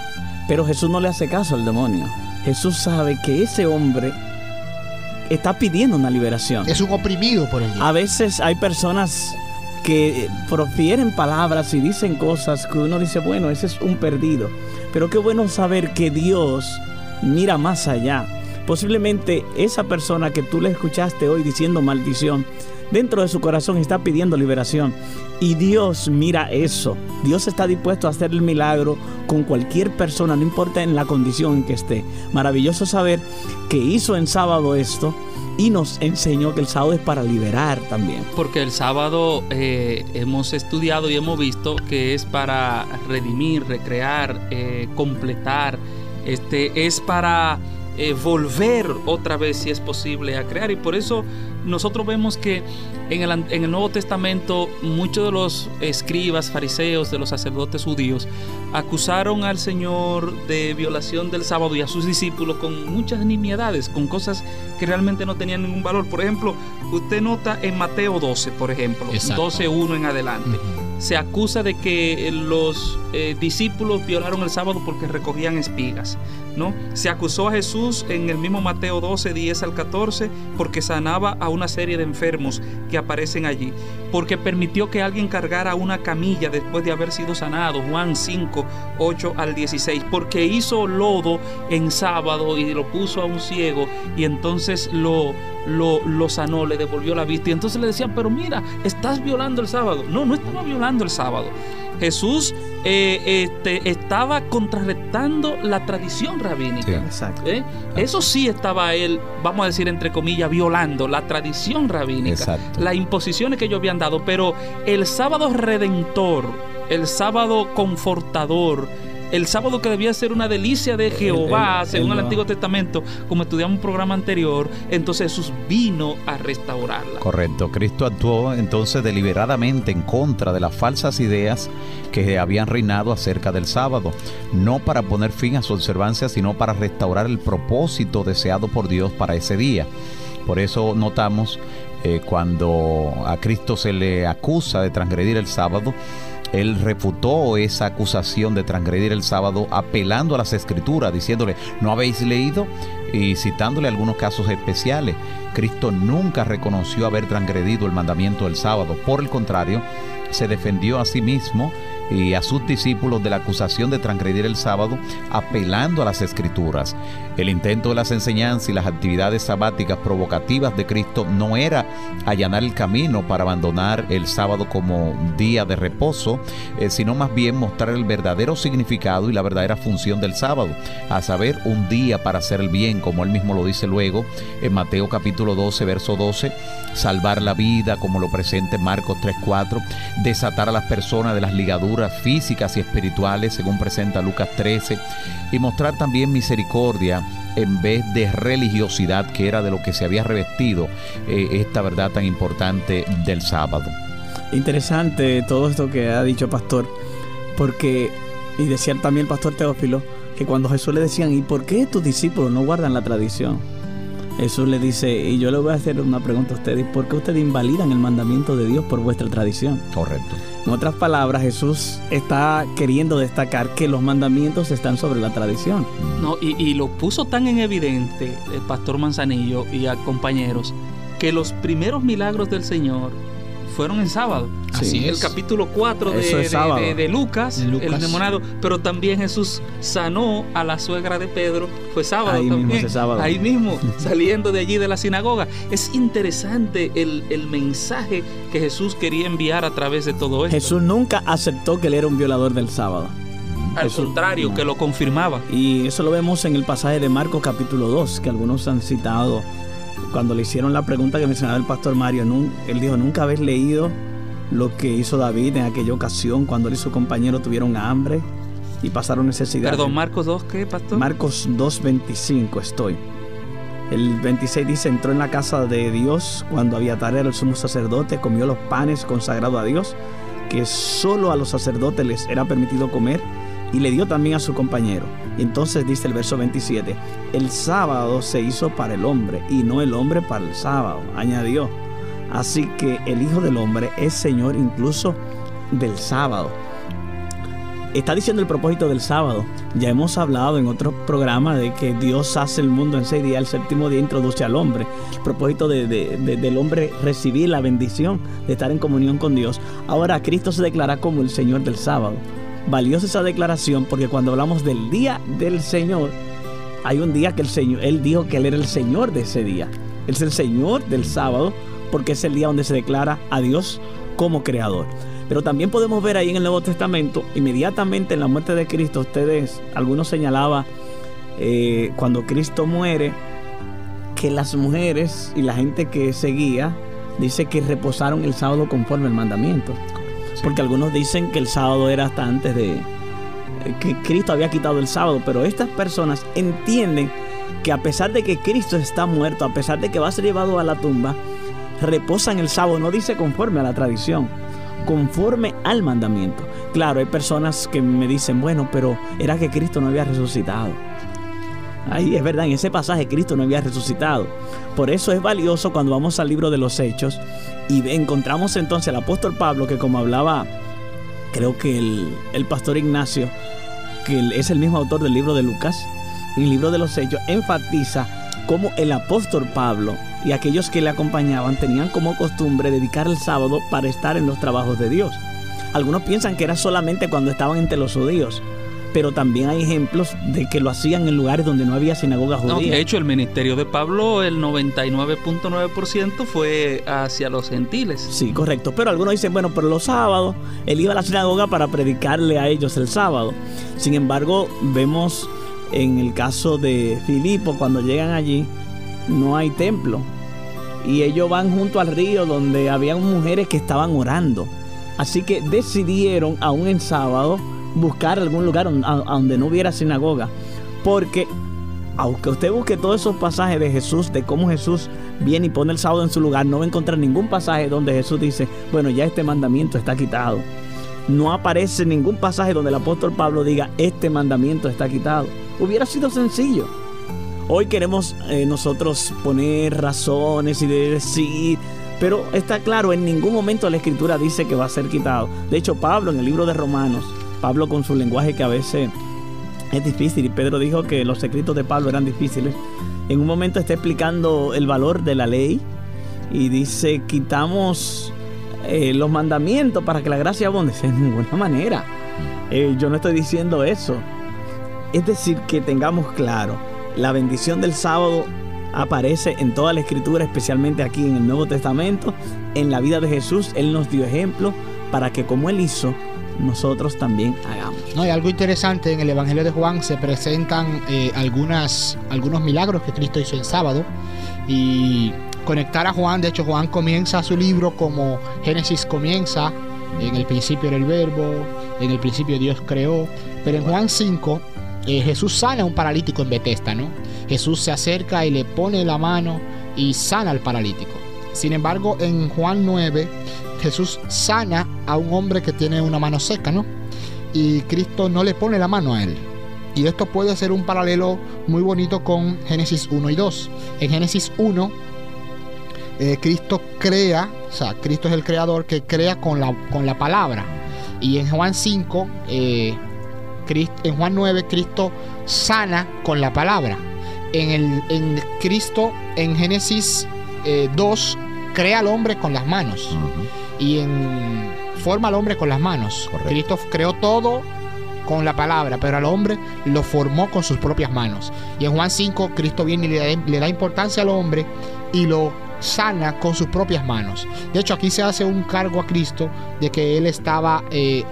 Pero Jesús no le hace caso al demonio. Jesús sabe que ese hombre está pidiendo una liberación.
Es un oprimido por el diablo.
A veces hay personas que profieren palabras y dicen cosas que uno dice, bueno, ese es un perdido. Pero qué bueno saber que Dios mira más allá. Posiblemente esa persona que tú le escuchaste hoy diciendo maldición, dentro de su corazón está pidiendo liberación. Y Dios mira eso. Dios está dispuesto a hacer el milagro con cualquier persona, no importa en la condición en que esté. Maravilloso saber que hizo en sábado esto y nos enseñó que el sábado es para liberar también.
Porque el sábado eh, hemos estudiado y hemos visto que es para redimir, recrear, eh, completar, este, es para eh, volver otra vez, si es posible, a crear. Y por eso nosotros vemos que en el, An- en el Nuevo Testamento muchos de los escribas, fariseos, de los sacerdotes judíos, acusaron al Señor de violación del sábado y a sus discípulos con muchas nimiedades, con cosas que realmente no tenían ningún valor. Por ejemplo, usted nota en Mateo 12, por ejemplo,
Exacto.
12.1 en adelante. Se acusa de que los eh, discípulos violaron el sábado porque recogían espigas. ¿no? Se acusó a Jesús en el mismo Mateo 12, 10 al 14, porque sanaba a una serie de enfermos que aparecen allí, porque permitió que alguien cargara una camilla después de haber sido sanado, Juan 5, 8 al 16, porque hizo lodo en sábado y lo puso a un ciego y entonces lo, lo, sanó, le devolvió la vista y entonces le decían, pero mira, estás violando el sábado. No, no estaba violando el sábado. Jesús eh, este, estaba contrarrestando la tradición rabínica.
Sí.
Exacto.
¿eh? Eso sí estaba él, vamos a decir entre comillas, violando la tradición rabínica,
Exacto.
las imposiciones que ellos habían dado, pero el sábado redentor, el sábado confortador, el sábado que debía ser una delicia de Jehová,
el-
según el, Antiguo Testamento, como estudiamos un programa anterior, entonces Jesús vino a restaurarla.
Correcto, Cristo actuó entonces deliberadamente en contra de las falsas ideas que habían reinado acerca del sábado, no para poner fin a su observancia, sino para restaurar el propósito deseado por Dios para ese día. Por eso notamos eh, cuando a Cristo se le acusa de transgredir el sábado, él refutó esa acusación de transgredir el sábado apelando a las escrituras, diciéndole, ¿no habéis leído? Y citándole algunos casos especiales. Cristo nunca reconoció haber transgredido el mandamiento del sábado. Por el contrario, se defendió a sí mismo y a sus discípulos de la acusación de transgredir el sábado, apelando a las escrituras. El intento de las enseñanzas y las actividades sabáticas provocativas de Cristo no era allanar el camino para abandonar el sábado como día de reposo, eh, sino más bien mostrar el verdadero significado y la verdadera función del sábado, a saber, un día para hacer el bien, como él mismo lo dice luego en Mateo capítulo 12, verso 12, salvar la vida, como lo presenta en Marcos 3.4, desatar a las personas de las ligaduras físicas y espirituales, según presenta Lucas 13, y mostrar también misericordia en vez de religiosidad, que era de lo que se había revestido eh, esta verdad tan importante del sábado.
Interesante todo esto que ha dicho Pastor, porque, y decía también el Pastor Teófilo, que cuando Jesús le decían, ¿y por qué tus discípulos no guardan la tradición? Jesús le dice, y yo le voy a hacer una pregunta a ustedes, ¿por qué ustedes invalidan el mandamiento de Dios por vuestra tradición?
Correcto.
En otras palabras, Jesús está queriendo destacar que los mandamientos están sobre la tradición.
No, y, lo puso tan en evidente el pastor Manzanillo y a compañeros que los primeros milagros del Señor fueron en sábado.
Así
el
es.
capítulo 4 de,
es
Lucas,
De Lucas.
el demonado, pero también Jesús sanó a la suegra de Pedro, fue sábado
Ahí mismo,
también.
sábado.
Ahí mismo, saliendo de allí de la sinagoga. Es interesante el, el mensaje que Jesús quería enviar a través de todo esto.
Jesús nunca aceptó que él era un violador del sábado.
Al
Jesús-
contrario, que lo confirmaba.
Y eso lo vemos en el pasaje de Marcos capítulo 2, que algunos han citado. Cuando le hicieron la pregunta que mencionaba el pastor Mario, él dijo, nunca habéis leído lo que hizo David en aquella ocasión cuando él y su compañero tuvieron hambre y pasaron necesidad.
Perdón, Marcos 2, ¿qué, pastor?
Marcos 2.25 estoy. El 26 dice, entró en la casa de Dios cuando Abiatar era el sumo sacerdote, comió los panes consagrados a Dios, que solo a los sacerdotes les era permitido comer, y le dio también a su compañero. Y entonces dice el verso 27, el sábado se hizo para el hombre y no el hombre para el sábado, añadió. Así que el Hijo del Hombre es Señor incluso del sábado está diciendo el propósito del sábado. Ya hemos hablado en otros programas de que Dios hace el mundo en seis días, el séptimo día introduce al hombre. El propósito de- de- de- del hombre recibir la bendición de estar en comunión con Dios. Ahora Cristo se declara como el Señor del sábado. Valiosa esa declaración porque cuando hablamos del día del Señor, hay un día que el Señor, Él dijo que Él era el Señor de ese día. Él es el Señor del sábado porque es el día donde se declara a Dios como creador. Pero también podemos ver ahí en el Nuevo Testamento, inmediatamente en la muerte de Cristo, ustedes, algunos señalaba eh, cuando Cristo muere, que las mujeres y la gente que seguía, dice que reposaron el sábado conforme al mandamiento. Porque algunos dicen que el sábado era hasta antes de, que Cristo había quitado el sábado, pero estas personas entienden que a pesar de que Cristo está muerto, a pesar de que va a ser llevado a la tumba, reposan el sábado, no dice conforme a la tradición, conforme al mandamiento. Claro, hay personas que me dicen, bueno, pero era que Cristo no había resucitado. Ahí es verdad, en ese pasaje Cristo no había resucitado. Por eso es valioso cuando vamos al libro de los Hechos y encontramos entonces al apóstol Pablo que como hablaba, creo que el, el pastor Ignacio, que es el mismo autor del libro de Lucas, el libro de los Hechos, enfatiza cómo el apóstol Pablo y aquellos que le acompañaban tenían como costumbre dedicar el sábado para estar en los trabajos de Dios. Algunos piensan que era solamente cuando estaban entre los judíos, pero también hay ejemplos de que lo hacían en lugares donde no había sinagoga
No,
judía.
de hecho, el ministerio de Pablo, el 99.9% fue hacia los gentiles.
Sí, correcto. Pero algunos dicen, bueno, pero los sábados él iba a la sinagoga para predicarle a ellos el sábado. Sin embargo, vemos en el caso de Filipo, cuando llegan allí, no hay templo. Y ellos van junto al río donde habían mujeres que estaban orando. Así que decidieron, aún en sábado, buscar algún lugar a donde no hubiera sinagoga. Porque aunque usted busque todos esos pasajes de Jesús, de cómo Jesús viene y pone el sábado en su lugar, no va a encontrar ningún pasaje donde Jesús dice, bueno, ya este mandamiento está quitado. No aparece ningún pasaje donde el apóstol Pablo diga, este mandamiento está quitado. Hubiera sido sencillo. Hoy queremos eh, nosotros poner razones y decir, pero está claro, en ningún momento la escritura dice que va a ser quitado. De hecho, Pablo en el libro de Romanos, Pablo con su lenguaje que a veces es difícil y Pedro dijo que los escritos de Pablo eran difíciles. En un momento está explicando el valor de la ley y dice, quitamos eh, los mandamientos para que la gracia abunde. De ninguna manera. Eh, yo no estoy diciendo eso. Es decir, que tengamos claro, la bendición del sábado aparece en toda la escritura, especialmente aquí en el Nuevo Testamento. En la vida de Jesús, Él nos dio ejemplo para que como Él hizo, nosotros también hagamos.
No, hay algo interesante en el Evangelio de Juan se presentan eh, algunas, algunos milagros que Cristo hizo en sábado y conectar a Juan, de hecho Juan comienza su libro como Génesis comienza, en el principio era el verbo, en el principio Dios creó, pero en Juan 5 eh, Jesús sana a un paralítico en Bethesda, ¿no? Jesús se acerca y le pone la mano y sana al paralítico. Sin embargo, en Juan 9 Jesús sana a un hombre que tiene una mano seca, ¿no? Y Cristo no le pone la mano a él. Y esto puede ser un paralelo muy bonito con Génesis 1 y 2. En Génesis 1, eh, Cristo crea, o sea, Cristo es el creador que crea con la, con la palabra. Y en Juan 5, eh, en Juan 9, Cristo sana con la palabra. En, el, en Cristo, en Génesis 2, eh, crea al hombre con las manos y en forma al hombre con las manos. Cristo creó todo con la palabra, pero al hombre lo formó con sus propias manos. Y en Juan 5, Cristo viene y le da, importancia al hombre y lo sana con sus propias manos. De hecho, aquí se hace un cargo a Cristo de que él estaba eh,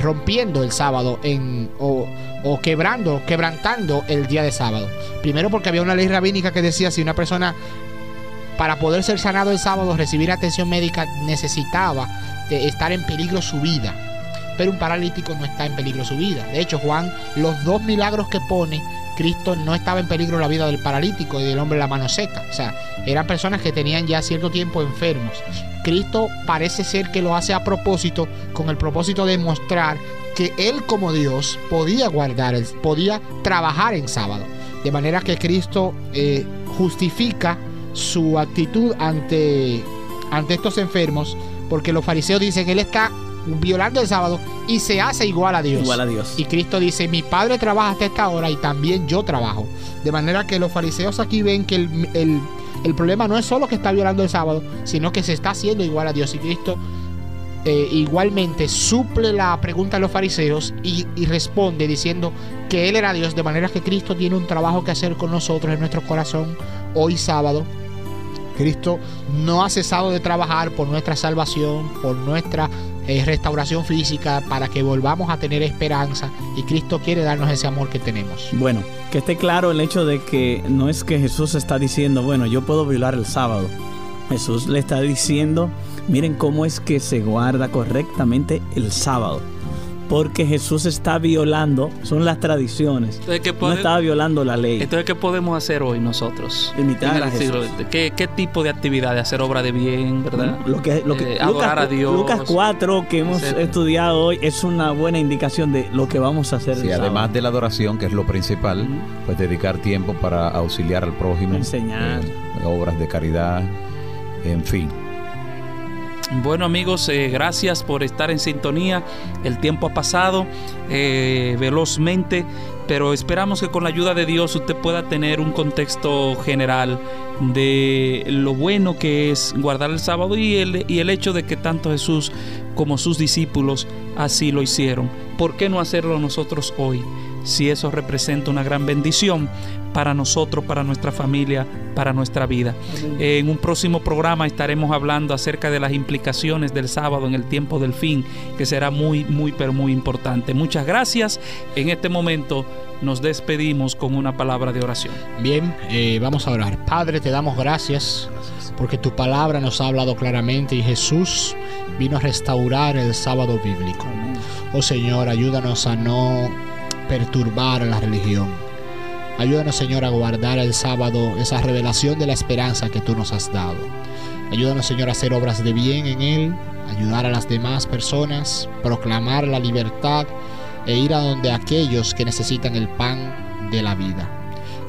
rompiendo el sábado en, o, o, quebrando, quebrantando el día de sábado. Primero porque había una ley rabínica que decía si una persona para poder ser sanado el sábado, recibir atención médica, necesitaba estar en peligro su vida. Pero un paralítico no está en peligro su vida. De hecho, Juan, los dos milagros que pone, Cristo no estaba en peligro la vida del paralítico y del hombre de la mano seca. O sea, eran personas que tenían ya cierto tiempo enfermos. Cristo parece ser que lo hace a propósito, con el propósito de mostrar que Él como Dios podía guardar, podía trabajar en sábado. De manera que Cristo eh, justifica su actitud ante, ante estos enfermos, porque los fariseos dicen, Él está violando el sábado y se hace igual a Dios.
Igual a Dios.
Y Cristo dice, mi Padre trabaja hasta esta hora y también yo trabajo. De manera que los fariseos aquí ven que el, el, problema no es solo que está violando el sábado, sino que se está haciendo igual a Dios. Y Cristo eh, igualmente suple la pregunta de los fariseos y, y, responde diciendo que Él era Dios, de manera que Cristo tiene un trabajo que hacer con nosotros en nuestro corazón hoy sábado Cristo no ha cesado de trabajar por nuestra salvación, por nuestra eh, restauración física, para que volvamos a tener esperanza y Cristo quiere darnos ese amor que tenemos.
Bueno, que esté claro el hecho de que no es que Jesús está diciendo, bueno, yo puedo violar el sábado. Jesús le está diciendo, miren cómo es que se guarda correctamente el sábado porque Jesús está violando, son las tradiciones. no estaba violando la ley.
Entonces, ¿qué podemos hacer hoy nosotros?
Imitar a Jesús.
¿Qué, ¿Qué, tipo de actividad? De hacer obra de bien, ¿verdad?
Lo que, lo que
eh, adorar a Dios.
Lucas 4 que hemos estudiado hoy es una buena indicación de lo que vamos a hacer.
Sí, además de la adoración, que es lo principal, pues dedicar tiempo para auxiliar al prójimo.
Enseñar.
Eh, obras de caridad, en fin.
Bueno amigos, eh, gracias por estar en sintonía. El tiempo ha pasado eh, velozmente, pero esperamos que con la ayuda de Dios usted pueda tener un contexto general de lo bueno que es guardar el sábado y el, y el hecho de que tanto Jesús como sus discípulos así lo hicieron. ¿Por qué no hacerlo nosotros hoy? Si eso representa una gran bendición para nosotros, para nuestra familia, para nuestra vida. En un próximo programa estaremos hablando acerca de las implicaciones del sábado en el tiempo del fin, que será muy, muy, pero muy importante. Muchas gracias. En este momento nos despedimos con una palabra de oración.
Bien, eh, vamos a orar. Padre, te damos gracias porque tu palabra nos ha hablado claramente y Jesús vino a restaurar el sábado bíblico. Oh Señor, ayúdanos a no perturbar la religión Ayúdanos, Señor, a guardar el sábado esa revelación de la esperanza que tú nos has dado. Ayúdanos, Señor, a hacer obras de bien en él, ayudar a las demás personas, proclamar la libertad e ir a donde aquellos que necesitan el pan de la vida.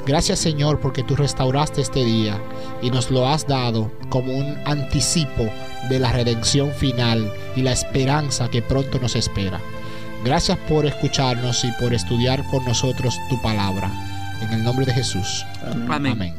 Gracias, Señor, porque tú restauraste este día y nos lo has dado como un anticipo de la redención final y la esperanza que pronto nos espera. Gracias por escucharnos y por estudiar con nosotros tu palabra. En el nombre de Jesús.
Amén.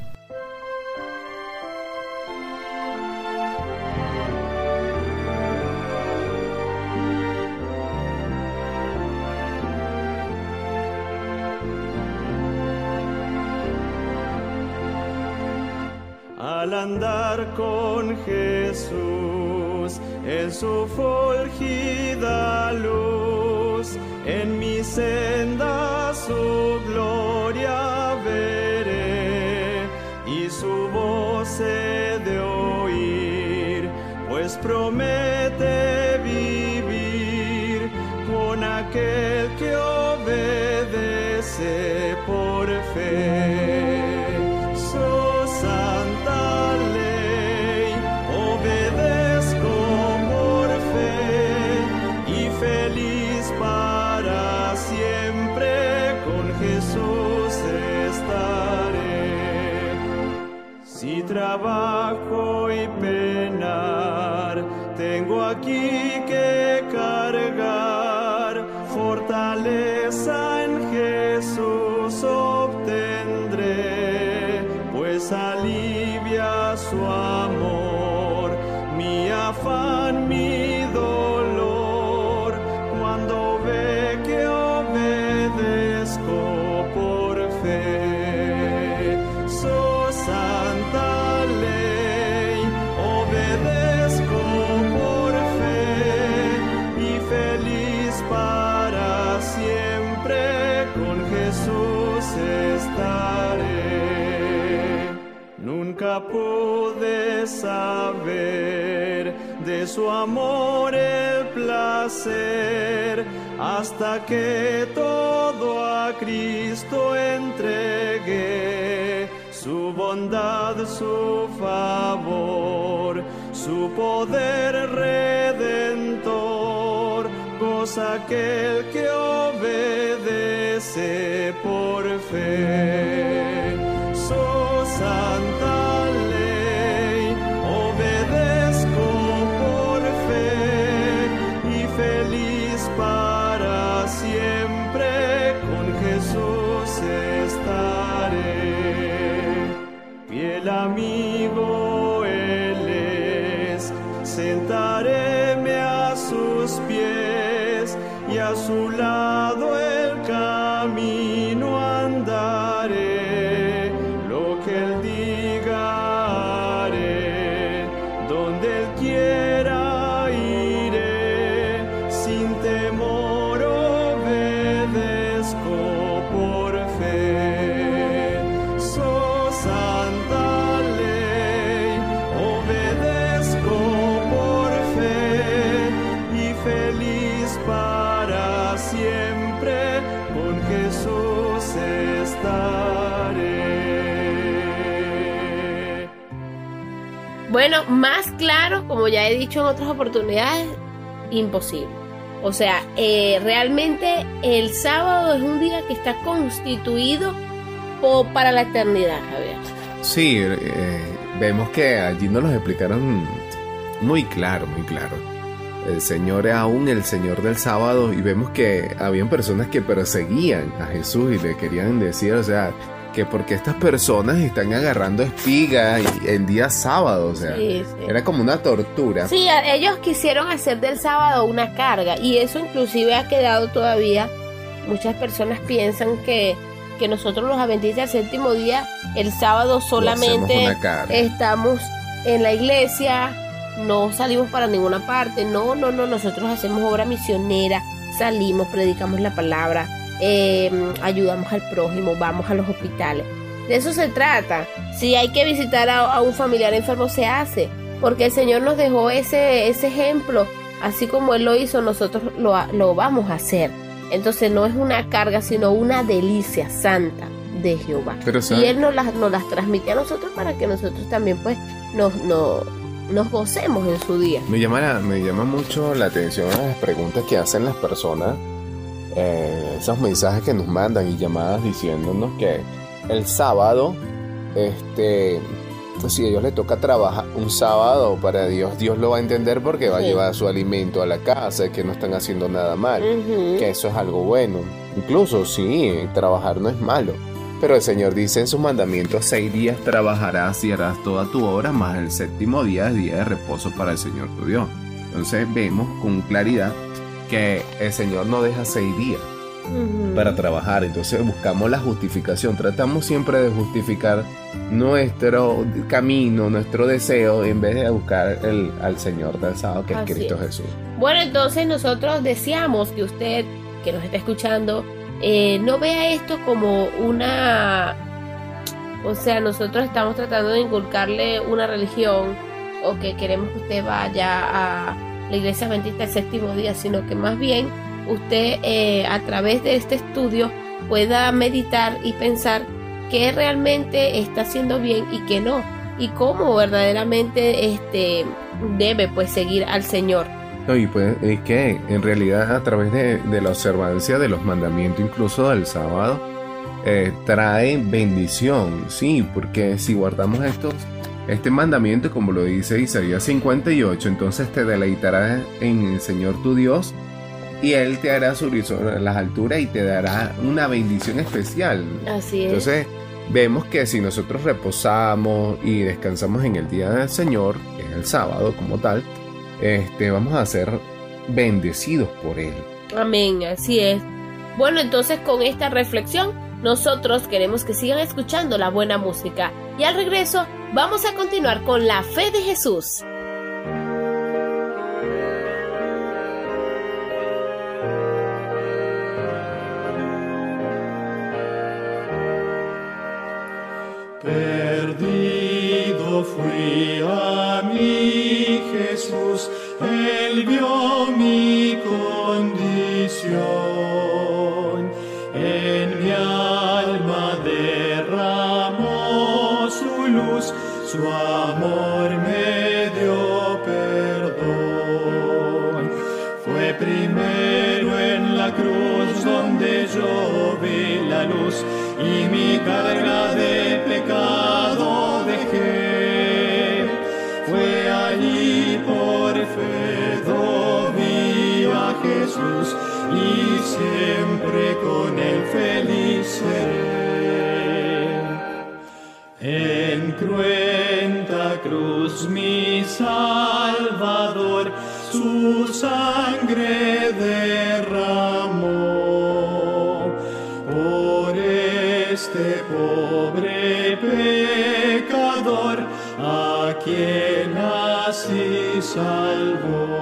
Al andar con Jesús en su fulgida luz. Senda su gloria veré y su voz he de oír, pues promete Si Pude saber de su amor el placer hasta que todo a Cristo entregué. Su bondad, su favor, su poder redentor, goza aquel que obedece por fe. Su santa Lo que
más claro, como ya he dicho en otras oportunidades, imposible. O sea, eh, realmente el sábado es un día que está constituido po- para la eternidad, Javier.
Sí, eh, vemos que allí nos lo explicaron muy claro, muy claro. El Señor es aún el Señor del sábado y vemos que habían personas que perseguían a Jesús y le querían decir, o sea, que porque estas personas están agarrando espigas en día sábado, o sea,
Sí, sí.
era como una tortura.
Sí, ellos quisieron hacer del sábado una carga y eso inclusive ha quedado todavía. Muchas personas piensan que, que nosotros los adventistas del séptimo día, el sábado solamente estamos en la iglesia, no salimos para ninguna parte, no, no, no, nosotros hacemos obra misionera, salimos, predicamos la palabra, eh, ayudamos al prójimo, vamos a los hospitales. De eso se trata. Si hay que visitar a, a un familiar enfermo, se hace, porque el Señor nos dejó ese, ese ejemplo, así como Él lo hizo, nosotros lo, lo vamos a hacer. Entonces no es una carga, sino una delicia santa de Jehová.
Pero,
y. Él nos las, nos las transmite a nosotros para que nosotros también pues nos, nos, nos gocemos en su día.
Me llama, la- me llama mucho la atención las preguntas que hacen las personas, eh, esos mensajes que nos mandan y llamadas diciéndonos que el sábado, este, si a ellos les toca trabajar un sábado para Dios, Dios lo va a entender porque va a llevar su alimento a la casa, que no están haciendo nada mal, que eso es algo bueno. Incluso sí, trabajar no es malo. Pero el Señor dice en sus mandamientos, seis días trabajarás y harás toda tu obra, más el séptimo día es día de reposo para el Señor tu Dios. Entonces vemos con claridad que el Señor no deja seis días. Para trabajar. Entonces buscamos la justificación. Tratamos siempre de justificar nuestro camino, nuestro deseo, en vez de buscar el, al Señor del sábado, que es Cristo
es.
Jesús.
Bueno, entonces nosotros deseamos que usted, que nos está escuchando, eh, no vea esto como una... O sea, nosotros estamos tratando de inculcarle una religión o que queremos que usted vaya a la iglesia adventista el séptimo día, sino que más bien usted eh, a través de este estudio pueda meditar y pensar qué realmente está haciendo bien y qué no y cómo verdaderamente este debe pues seguir al Señor.
No, y pues es que en realidad a través de, de la observancia de los mandamientos, incluso del sábado, eh, trae bendición, sí, porque si guardamos estos, este mandamiento, como lo dice Isaías 58, entonces te deleitarás en el Señor tu Dios y Él te hará subir sobre las alturas y te dará una bendición especial.
Así es.
Entonces, vemos que si nosotros reposamos y descansamos en el día del Señor, que es el sábado como tal, este, vamos a ser bendecidos por Él.
Amén, así es. Bueno, entonces con esta reflexión, nosotros queremos que sigan escuchando la buena música. Y al regreso, vamos a continuar con la fe de Jesús.
Siempre con él feliz seré. En cruenta cruz mi Salvador su sangre derramó por este pobre pecador a quien así salvó.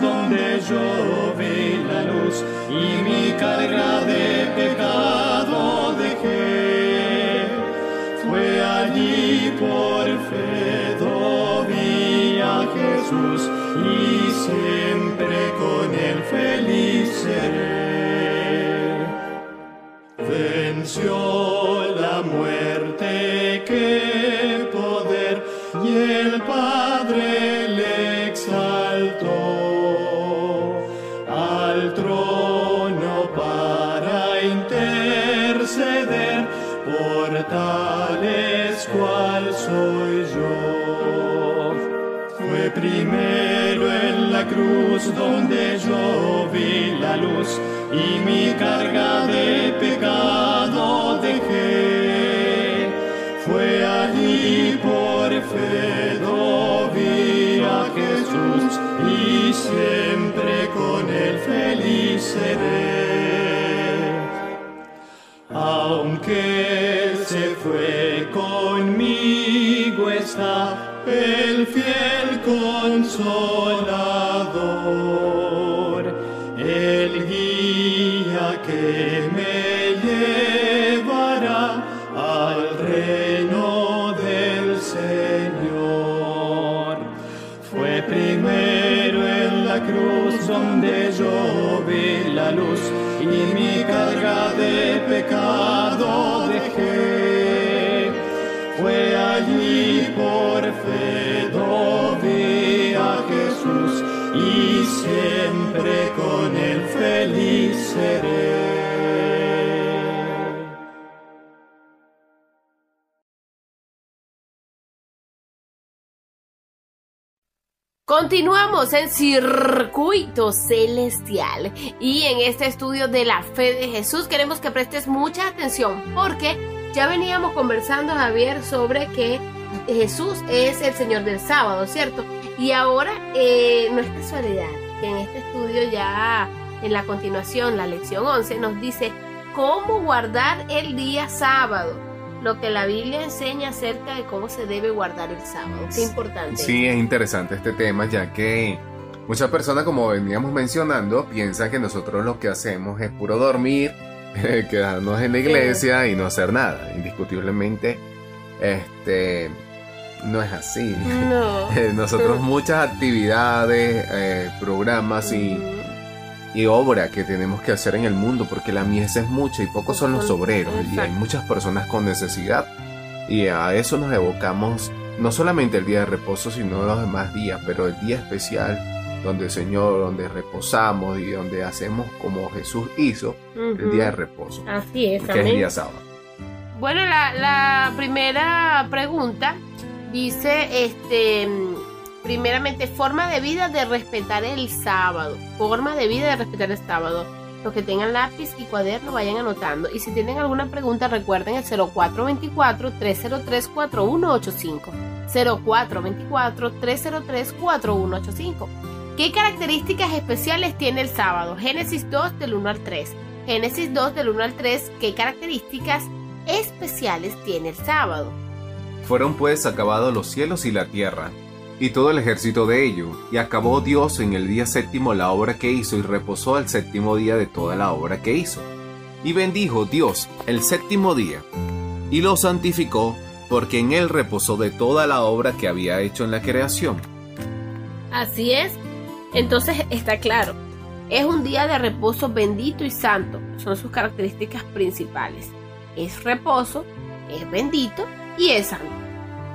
Donde yo vi la luz y mi carga de pecado dejé. Fue allí por fe vi a Jesús y siempre con él feliz seré. Venció donde yo vi la luz y mi carga de pecado dejé. Fue allí por fe vi a Jesús y siempre con él feliz seré. Aunque se fue conmigo está el fiel consolador,
Continuamos en Circuito Celestial y en este estudio de la fe de Jesús queremos que prestes mucha atención porque ya veníamos conversando Javier sobre que Jesús es el Señor del sábado, ¿cierto? Y ahora eh, no es casualidad. que en este estudio ya en la continuación, la lección 11, nos dice cómo guardar el día sábado. Lo que la Biblia enseña acerca de cómo se debe guardar el sábado. Qué importante.
Sí, es interesante este tema, ya que muchas personas, como veníamos mencionando, piensan que nosotros lo que hacemos es puro dormir, quedarnos en la iglesia y no hacer nada. Indiscutiblemente, este no es así.
No.
Nosotros muchas actividades, eh, programas y, y obra que tenemos que hacer en el mundo, porque la mies es mucha y pocos son los obreros y hay muchas personas con necesidad. Y a eso nos evocamos no solamente el día de reposo, sino los demás días, pero el día especial donde el Señor, donde reposamos y donde hacemos como Jesús hizo el día de reposo,
Así es,
que es el día sábado.
Bueno, la, la primera pregunta dice, este, primeramente, forma de vida de respetar el sábado. Forma de vida de respetar el sábado. Los que tengan lápiz y cuaderno vayan anotando. Y si tienen alguna pregunta, recuerden el 0424-303-4185. 0424-303-4185. ¿Qué características especiales tiene el sábado? Génesis 2 del 1 al 3. Génesis 2 del 1 al 3. ¿Qué características especiales tiene el sábado?
Fueron pues acabados los cielos y la tierra, y todo el ejército de ello, y acabó Dios en el día séptimo la obra que hizo, y reposó el séptimo día de toda la obra que hizo. Y bendijo Dios el séptimo día, y lo santificó, porque en él reposó de toda la obra que había hecho en la creación.
Así es. Entonces está claro. Es un día de reposo bendito y santo. Son sus características principales. Es reposo, es bendito y es santo.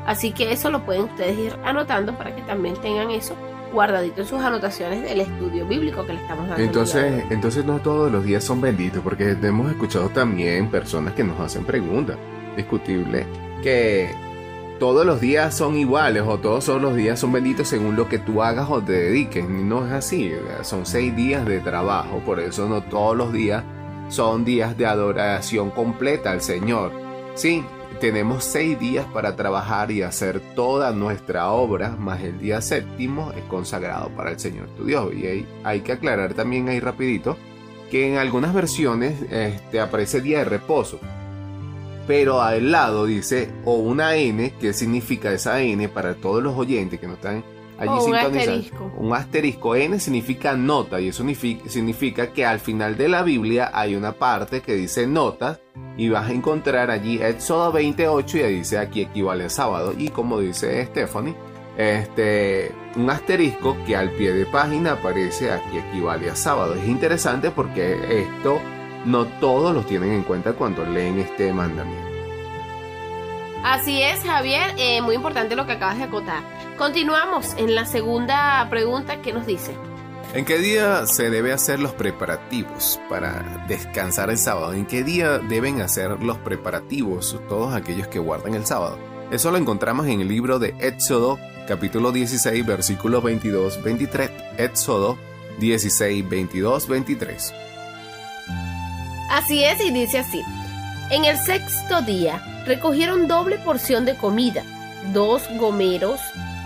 Así que eso lo pueden ustedes ir anotando para que también tengan eso guardadito en sus anotaciones del estudio bíblico que le estamos dando.
Entonces, entonces no todos los días son benditos, porque hemos escuchado también personas que nos hacen preguntas. Discutible que todos los días son iguales o todos los días son benditos según lo que tú hagas o te dediques. No es así. Son seis días de trabajo, por eso no todos los días son días de adoración completa al Señor. Sí, tenemos seis días para trabajar y hacer toda nuestra obra, más el día séptimo es consagrado para el Señor tu Dios. Y hay, hay que aclarar también ahí rapidito que en algunas versiones este, aparece día de reposo. Pero al lado dice o una N, que significa esa N para todos los oyentes que no están allí
O un asterisco.
Un asterisco N significa nota y eso signifi- significa que al final de la Biblia hay una parte que dice notas y vas a encontrar allí Éxodo 28 y ahí dice aquí equivale a sábado y como dice Stephanie, este, un asterisco que al pie de página aparece aquí equivale a sábado. Es interesante porque esto no todos lo tienen en cuenta cuando leen este mandamiento.
Así es, Javier. eh, muy importante lo que acabas de acotar. Continuamos en la segunda pregunta que nos dice.
¿En qué día se debe hacer los preparativos para descansar el sábado? ¿En qué día deben hacer los preparativos todos aquellos que guardan el sábado? Eso lo encontramos en el libro de Éxodo, capítulo 16, versículos 22, 23. Éxodo 16, 22, 23.
Así es y dice así. En el sexto día recogieron doble porción de comida, dos gomeros,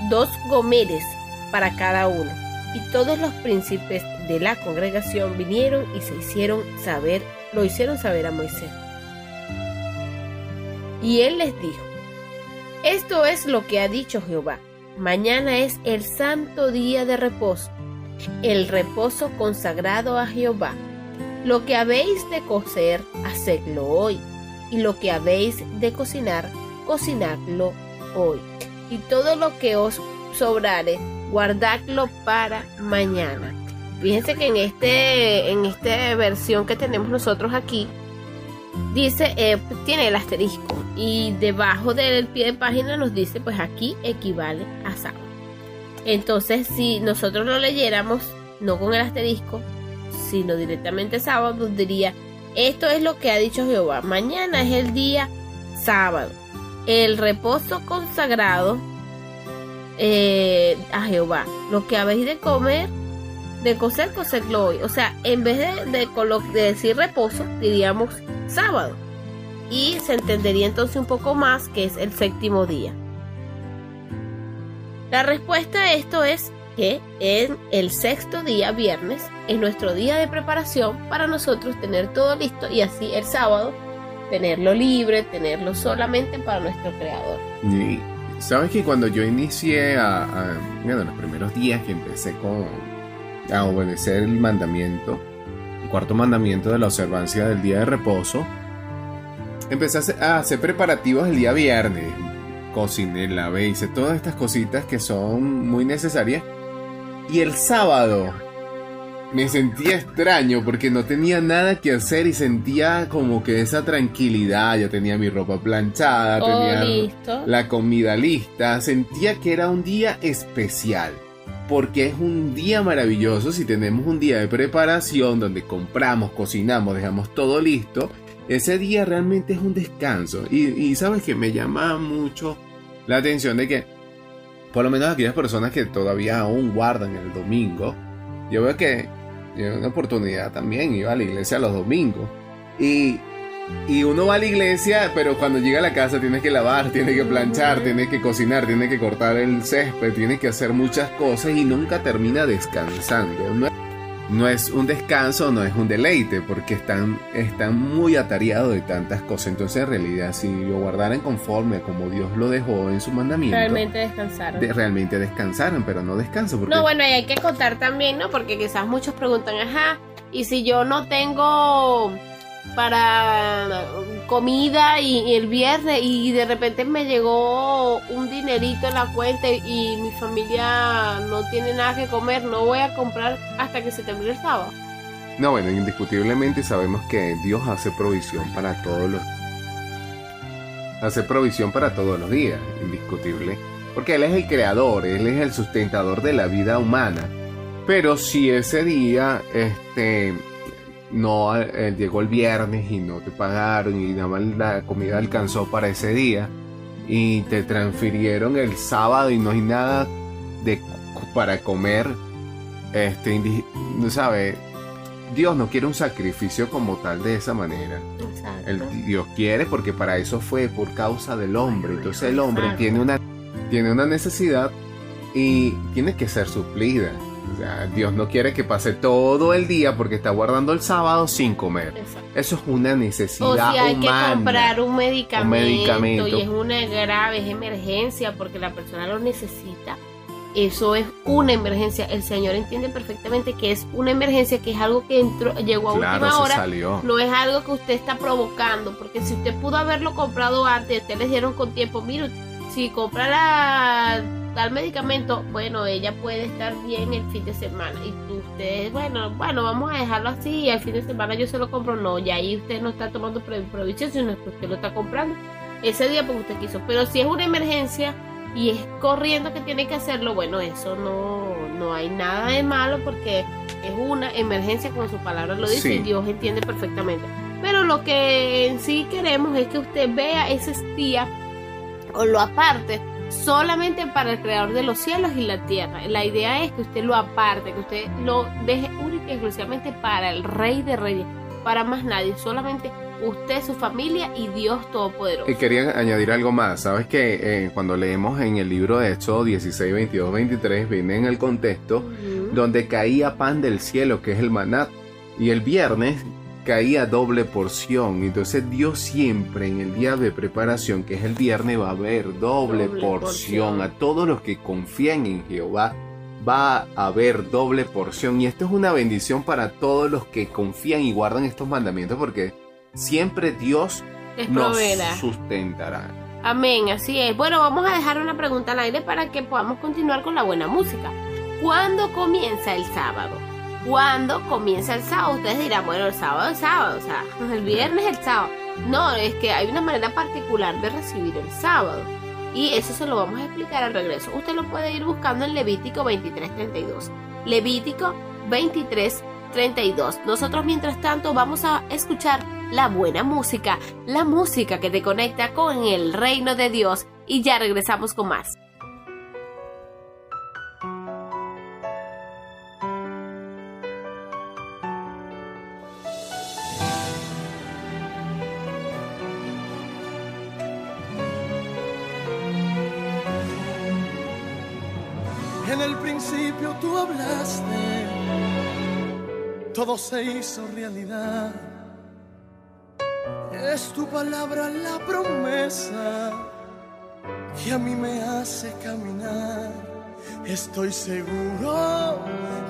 dos gomeres para cada uno. Y todos los príncipes de la congregación vinieron y se hicieron saber, lo hicieron saber a Moisés. Y él les dijo, esto es lo que ha dicho Jehová. Mañana es el santo día de reposo, el reposo consagrado a Jehová. Lo que habéis de cocer, hacedlo hoy, y lo que habéis de cocinar, cocinadlo hoy. Y todo lo que os sobrare, guardadlo para mañana. Fíjense que en este, en esta versión que tenemos nosotros aquí, dice, eh, tiene el asterisco, y debajo del pie de página nos dice, pues aquí equivale a sábado. Entonces, si nosotros lo leyéramos, no con el asterisco, sino directamente sábado, diría, esto es lo que ha dicho Jehová, mañana es el día sábado, el reposo consagrado eh, a Jehová, lo que habéis de comer, de coser, coserlo hoy. O sea, en vez de, de decir reposo, diríamos sábado. Y se entendería entonces un poco más que es el séptimo día. La respuesta a esto es que en el sexto día, viernes, es nuestro día de preparación para nosotros tener todo listo y así el sábado tenerlo libre, tenerlo solamente para nuestro creador.
Y sabes que cuando yo inicié a, a bueno, los primeros días que empecé con a obedecer el mandamiento, el cuarto mandamiento de la observancia del día de reposo, empecé a hacer, preparativos el día viernes. Cociné, lavé, hice todas estas cositas que son muy necesarias. Y el sábado me sentía extraño porque no tenía nada que hacer y sentía como que esa tranquilidad. Ya tenía mi ropa planchada,
Todo
tenía
listo.
la comida lista. Sentía que era un día especial. Porque es un día maravilloso si tenemos un día de preparación donde compramos, cocinamos, dejamos todo listo. Ese día realmente es un descanso. Y, y sabes que me llama mucho la atención de que, por lo menos aquellas personas que todavía aún guardan el domingo, yo veo que yo una oportunidad también iba a la iglesia los domingos. Y, y uno va a la iglesia, pero cuando llega a la casa tiene que lavar, tiene que planchar, tiene que cocinar, tiene que cortar el césped, tiene que hacer muchas cosas y nunca termina descansando. No es un descanso, no es un deleite, porque están, están muy atareados de tantas cosas. Entonces, en realidad, si lo guardaran conforme a como Dios lo dejó en su mandamiento,
Realmente descansaron.
de- realmente descansaran, pero no descanso. Porque
No, bueno, y hay que contar también, ¿no? Porque quizás muchos preguntan, ajá, y si yo no tengo para comida y, y el viernes y de repente me llegó un dinerito en la cuenta y mi familia no tiene nada que comer, no voy a comprar hasta que se termine el sábado.
No, bueno, indiscutiblemente sabemos que Dios hace provisión para todos los hace provisión para todos los días, indiscutible, porque él es el creador, él es el sustentador de la vida humana. Pero si ese día este no eh, llegó el viernes y no te pagaron y nada más la comida alcanzó para ese día y te transfirieron el sábado y no hay nada de para comer este no sabe Dios no quiere un sacrificio como tal de esa manera.
Exacto.
El Dios quiere porque para eso fue por causa del hombre. Entonces el hombre
Exacto.
tiene una, tiene una necesidad y tiene que ser suplida. O sea, Dios no quiere que pase todo el día porque está guardando el sábado sin comer.
Exacto.
Eso es una
O
necesidad
si hay
humana.
que comprar un medicamento,
Un medicamento.
y es una grave, es emergencia porque la persona lo necesita. Eso es una emergencia. El Señor entiende perfectamente que es una emergencia, que es algo que entró, llegó a
Claro,
última hora.
salió.
No es algo que usted está provocando, porque si usted pudo haberlo comprado antes, usted les dieron con tiempo, mire, si compra la, tal medicamento, bueno, ella puede estar bien el fin de semana. Y usted, bueno, bueno, vamos a dejarlo así y al fin de semana yo se lo compro. No, ya ahí usted no está tomando provisión, sino que usted lo está comprando ese día porque usted quiso. Pero si es una emergencia y es corriendo que tiene que hacerlo, bueno, eso no, no hay nada de malo porque es una emergencia, como su palabra lo dice,
Sí.
y Dios entiende perfectamente. Pero lo que en sí queremos es que usted vea ese día o lo aparte solamente para el creador de los cielos y la tierra. La idea es que usted lo aparte, que usted lo deje única y exclusivamente para el rey de reyes, para más nadie, solamente usted, su familia y Dios Todopoderoso.
Y quería añadir algo más. Sabes que eh, cuando leemos en el libro de Éxodo 16, 22, 23, viene en el contexto donde caía pan del cielo, que es el maná, y el viernes caía doble porción. Entonces Dios siempre en el día de preparación, que es el viernes, va a haber doble,
Doble
porción.
porción.
A todos los que confían en Jehová va a haber doble porción. Y esto es una bendición para todos los que confían y guardan estos mandamientos, porque siempre Dios
Les
nos
proveerá.
sustentará.
Amén, así es. Bueno, vamos a dejar una pregunta al aire para que podamos continuar con la buena música. ¿Cuándo comienza el sábado? ¿Cuándo comienza el sábado? Ustedes dirán, bueno, el sábado es sábado, o sea, el viernes es el sábado. No, es que hay una manera particular de recibir el sábado. Y eso se lo vamos a explicar al regreso. Usted lo puede ir buscando en Levítico 23:32. Levítico 23:32. Nosotros mientras tanto vamos a escuchar la buena música, la música que te conecta con el reino de Dios y ya regresamos con más.
Hablaste, todo se hizo realidad. Es tu palabra la promesa que a mí me hace caminar. Estoy seguro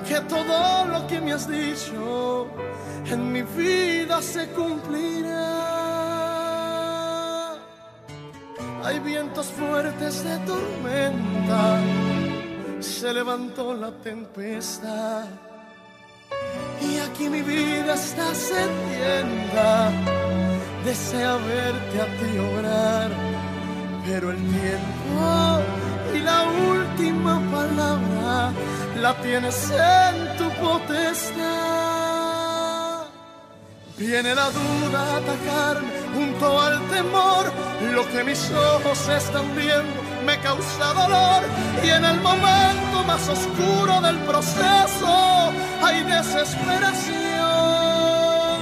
que todo lo que me has dicho en mi vida se cumplirá. Hay vientos fuertes de tormenta, se levantó la tempestad. Y aquí mi vida está sedienta, desea verte a ti obrar, pero el tiempo y la última palabra la tienes en tu potestad. Viene la duda a atacarme junto al temor, lo que mis ojos están viendo me causa dolor y en el momento más oscuro del proceso hay desesperación.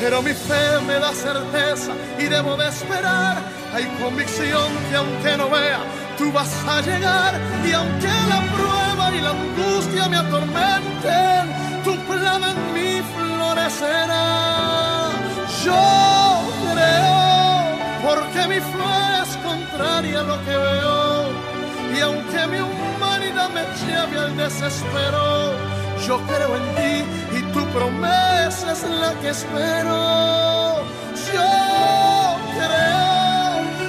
Pero mi fe me da certeza y debo de esperar. Hay convicción que aunque no vea, tú vas a llegar. Y aunque la prueba y la angustia me atormenten, tu plan en mí florecerá. Yo creo, porque mi fe contraria a lo que veo. Y aunque mi humanidad me lleve al desespero, yo creo en ti y tu promesa es la que espero. Yo creo,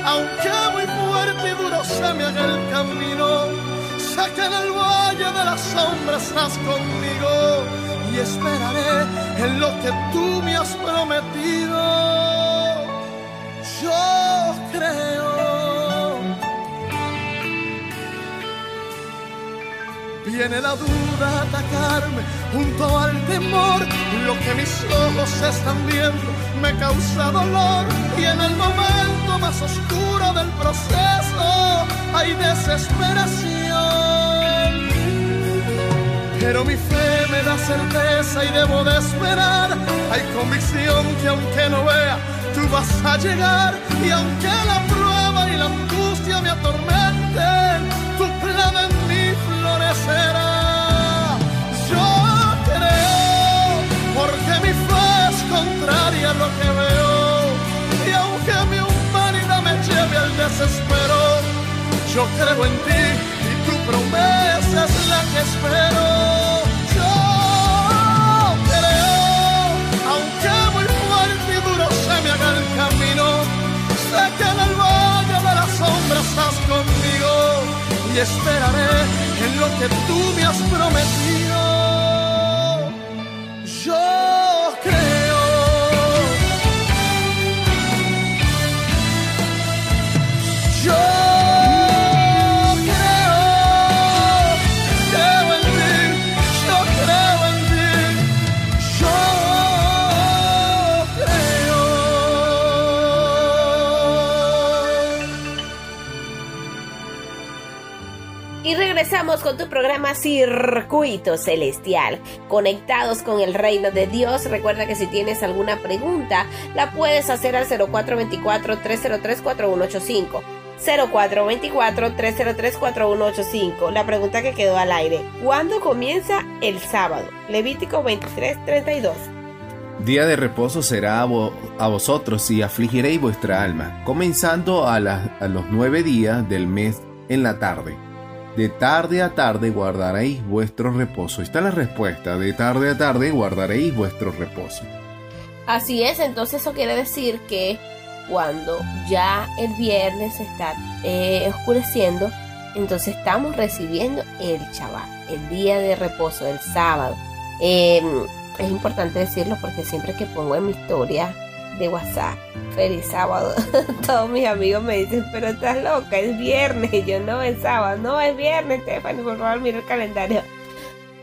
aunque muy fuerte y duro se me haga el camino, sé que en el valle de las sombras estás conmigo y esperaré en lo que tú me has prometido. Yo creo. Viene la duda a atacarme junto al temor. Lo que mis ojos están viendo me causa dolor. Y en el momento más oscuro del proceso hay desesperación. Pero mi fe me da certeza y debo de esperar. Hay convicción que aunque no vea, tú vas a llegar. Y aunque la prueba y la angustia me atormenten, tu plan florecerá. Yo creo, porque mi fe es contraria a lo que veo. Y aunque mi humanidad me lleve al desespero, yo creo en ti y tu promesa es la que espero. Yo creo, aunque muy fuerte y duro se me haga el camino, sé que en el valle de las sombras estás conmigo y esperaré en lo que tú me has prometido.
Regresamos con tu programa Circuito Celestial. Conectados con el reino de Dios. Recuerda que si tienes alguna pregunta, la puedes hacer al 0424-303-4185. 0424-303-4185. La pregunta que quedó al aire. ¿Cuándo comienza el sábado? Levítico 23-32.
Día de reposo será a, vo- a vosotros y afligiréis vuestra alma, comenzando a, a los nueve días del mes en la tarde. De tarde a tarde guardaréis vuestro reposo. Está la respuesta. De tarde a tarde guardaréis vuestro reposo.
Así es, entonces eso quiere decir que cuando ya el viernes está eh, oscureciendo, entonces estamos recibiendo el Shabbat, el día de reposo, el sábado. Eh, es importante decirlo porque siempre que pongo en mi historia de WhatsApp, feliz sábado, todos mis amigos me dicen, pero estás loca, es viernes, y yo no, es sábado, no, es viernes, Stephanie, por favor, mira el calendario.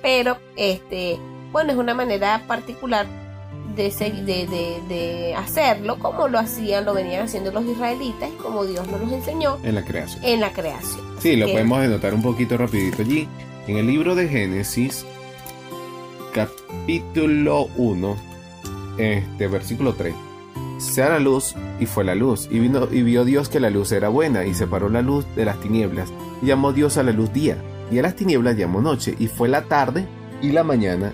Pero, este, bueno, es una manera particular de, de, de- de hacerlo como lo hacían, lo venían haciendo los israelitas y como Dios nos los enseñó
En la creación.
en la creación.
Sí, lo
que-
podemos anotar un poquito rapidito allí. En el libro de Génesis, capítulo 1, este, versículo 3. Sea la luz, y fue la luz, y, vino, y vio Dios que la luz era buena, y separó la luz de las tinieblas, y llamó Dios a la luz día, y a las tinieblas llamó noche, y fue la tarde y la mañana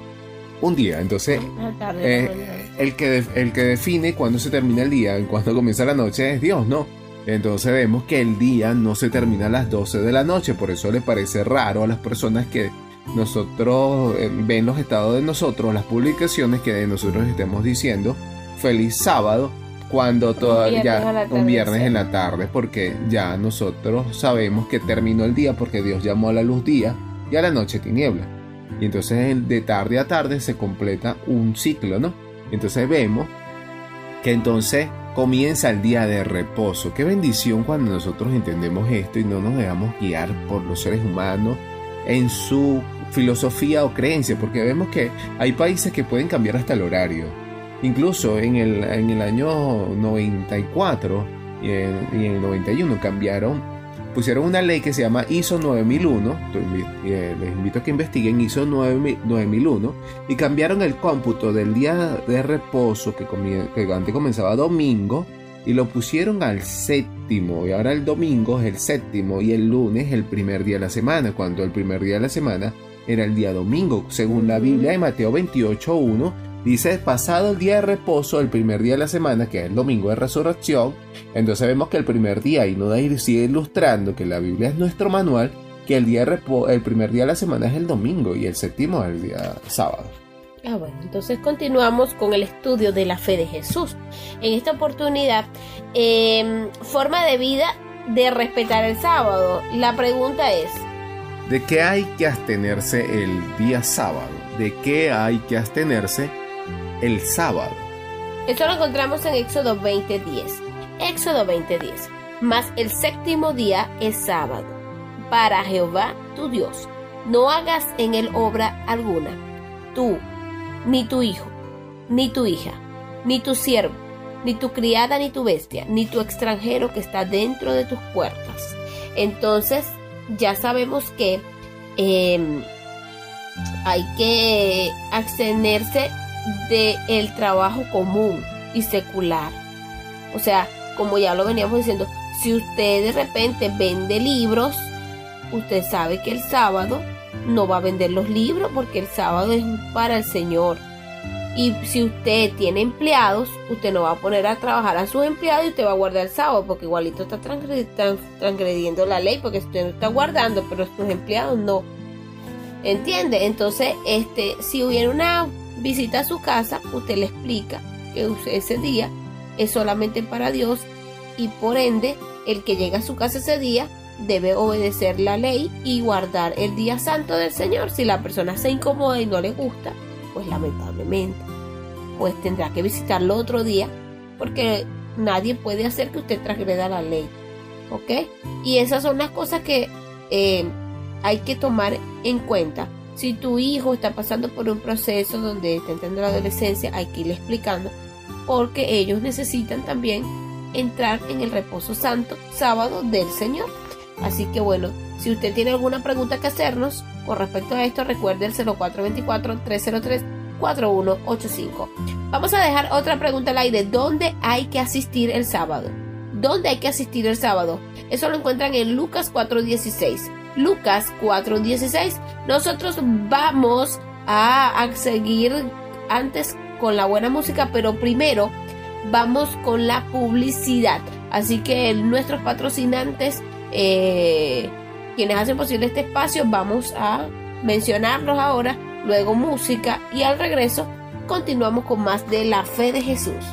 un día. Entonces,
tarde,
eh, el, que el que define cuándo se termina el día y cuándo comienza la noche es Dios, ¿no? Entonces vemos que el día no se termina a las 12 de la noche, por eso le parece raro a las personas que nosotros eh, ven los estados de nosotros, las publicaciones que de nosotros estemos diciendo feliz sábado cuando todavía un viernes en la tarde, porque ya nosotros sabemos que terminó el día porque Dios llamó a la luz día y a la noche tiniebla. Y entonces de tarde a tarde se completa un ciclo, ¿no? Entonces vemos que entonces comienza el día de reposo. Qué bendición cuando nosotros entendemos esto y no nos dejamos guiar por los seres humanos en su filosofía o creencia, porque vemos que hay países que pueden cambiar hasta el horario. Incluso en el, en el año 94 y en, y en el 91 cambiaron, pusieron una ley que se llama ISO 9001, tu- eh, les invito a que investiguen ISO 9000 9001, y cambiaron el cómputo del día de reposo que, que antes comenzaba domingo y lo pusieron al séptimo y ahora el domingo es el séptimo y el lunes el primer día de la semana cuando el primer día de la semana era el día domingo según la Biblia de Mateo 28.1 dice pasado el día de reposo el primer día de la semana que es el domingo de resurrección entonces vemos que el primer día y no ir sigue ilustrando que la Biblia es nuestro manual que el día de repo- el primer día de la semana es el domingo y el séptimo es el día sábado
Ah, bueno, entonces continuamos con el estudio de la fe de Jesús. En esta oportunidad, eh, forma de vida de respetar el sábado. La pregunta es,
¿De qué hay que abstenerse el día sábado? ¿De qué hay que abstenerse el sábado?
esto lo encontramos en Éxodo 20:10. Éxodo 20:10. Mas el séptimo día es sábado para Jehová tu Dios. No hagas en él obra alguna. Tú, ni tu hijo, ni tu hija, ni tu siervo, ni tu criada, ni tu bestia, ni tu extranjero que está dentro de tus puertas. Entonces, ya sabemos que eh, hay que abstenerse del trabajo común y secular. O sea, como ya lo veníamos diciendo, si usted de repente vende libros, usted sabe que el sábado no va a vender los libros porque el sábado es para el Señor. Y si usted tiene empleados, usted no va a poner a trabajar a sus empleados y usted va a guardar el sábado porque igualito está transgre- tran- transgrediendo la ley porque usted no está guardando, pero sus empleados no. ¿Entiende? Entonces, este, si hubiera una visita su casa, usted le explica que ese día es solamente para Dios y por ende el que llega a su casa ese día debe obedecer la ley y guardar el día santo del Señor. Si la persona se incomoda y no le gusta, pues lamentablemente, pues tendrá que visitarlo otro día porque nadie puede hacer que usted transgreda la ley. ¿Ok? Y esas son las cosas que eh, hay que tomar en cuenta. Si tu hijo está pasando por un proceso donde está entrando la adolescencia, hay que irle explicando porque ellos necesitan también entrar en el reposo santo sábado del Señor. Así que bueno, si usted tiene alguna pregunta que hacernos con respecto a esto, recuerde el 0424-303-4185. Vamos a dejar otra pregunta al aire. ¿Dónde hay que asistir el sábado? ¿Dónde hay que asistir el sábado? Eso lo encuentran en Lucas 4.16. Lucas 4.16. Nosotros vamos a, seguir antes con la buena música, pero primero vamos con la publicidad. Así que nuestros patrocinantes, eh, quienes hacen posible este espacio, vamos a mencionarlos ahora, luego música y al regreso continuamos con más de la fe de Jesús.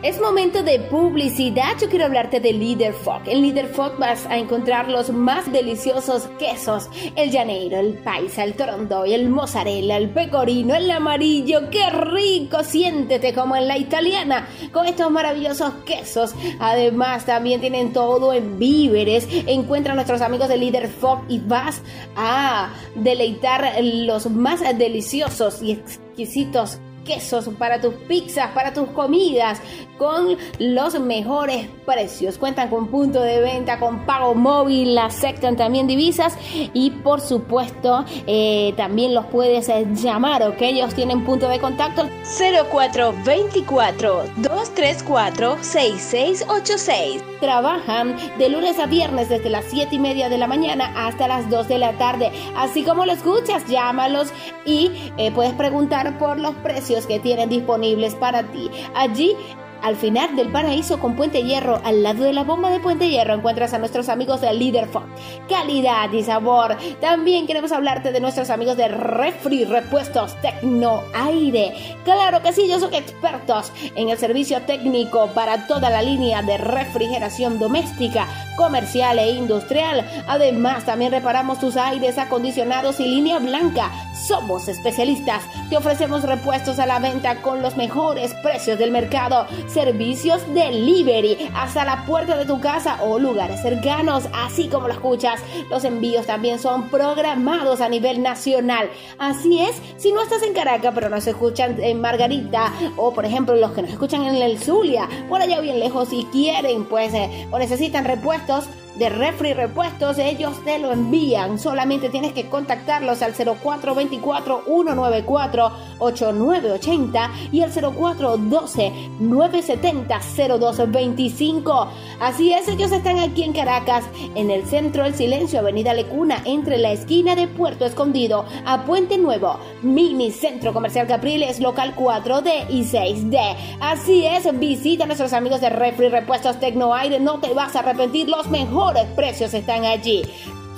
Es momento de publicidad. Yo quiero hablarte de Leader Fog. En Leader Fog vas a encontrar los más deliciosos quesos: el llaneiro, el paisa, el torondoy, el mozzarella, el pecorino, el amarillo. ¡Qué rico! Siéntete como en la italiana con estos maravillosos quesos. Además, también tienen todo en víveres. Encuentra a nuestros amigos de Leader Fog y vas a deleitar los más deliciosos y exquisitos quesos para tus pizzas, para tus comidas. con los mejores precios. Cuentan con punto de venta, con pago móvil, aceptan también divisas y por supuesto eh, también los puedes eh, llamar, ¿ok? Ellos tienen punto de contacto 0424 234 6686. Trabajan de lunes a viernes desde las 7 y media de la mañana hasta las 2 de la tarde. Así como lo escuchas, llámalos y eh, puedes preguntar por los precios que tienen disponibles para ti. Allí al final del paraíso con Puente Hierro, al lado de la bomba de Puente Hierro, encuentras a nuestros amigos de Leaderfond. Calidad y sabor. También queremos hablarte de nuestros amigos de Refri Repuestos Tecno Aire. Claro que sí, ellos son expertos en el servicio técnico para toda la línea de refrigeración doméstica, comercial e industrial. Además, también reparamos tus aires acondicionados y línea blanca. Somos especialistas. Te ofrecemos repuestos a la venta con los mejores precios del mercado servicios delivery hasta la puerta de tu casa o lugares cercanos, así como lo escuchas. Los envíos también son programados a nivel nacional. Así es, si no estás en Caracas, pero nos escuchan en Margarita, o por ejemplo los que nos escuchan en el Zulia, por allá bien lejos, y quieren, pues, eh, o necesitan repuestos, de Refri Repuestos, ellos te lo envían. Solamente tienes que contactarlos al 0424-194-8980 y al 0412-970-0225. Así es, ellos están aquí en Caracas, en el centro del silencio, Avenida Lecuna, entre la esquina de Puerto Escondido a Puente Nuevo, Mini Centro Comercial Capriles, local 4D y 6D. Así es, visita a nuestros amigos de Refri Repuestos Tecnoaire, no te vas a arrepentir, los mejores precios están allí.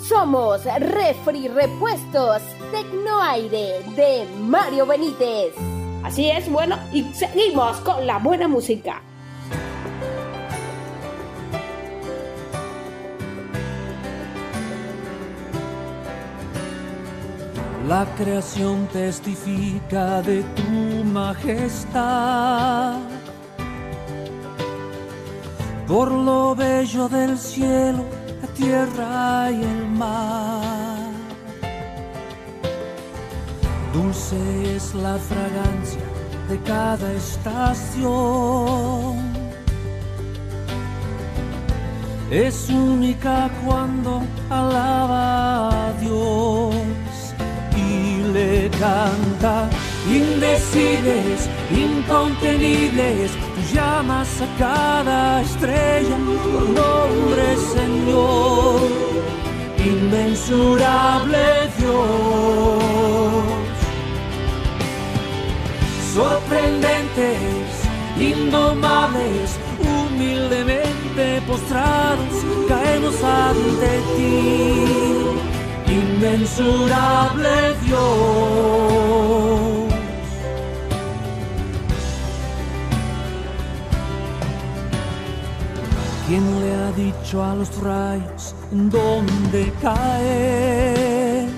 Somos Refri Repuestos Tecnoaire de Mario Benítez. Así es, bueno, y seguimos con la buena música.
La creación testifica de tu majestad por lo bello del cielo, la tierra y el mar. Dulce es la fragancia de cada estación. Es única cuando alaba a Dios y le canta indecibles, incontenibles llamas a cada estrella por nombre, Señor, inmensurable Dios. Sorprendentes, indomables, humildemente postrados, caemos ante ti, inmensurable Dios. ¿Quién le ha dicho a los rayos dónde caer?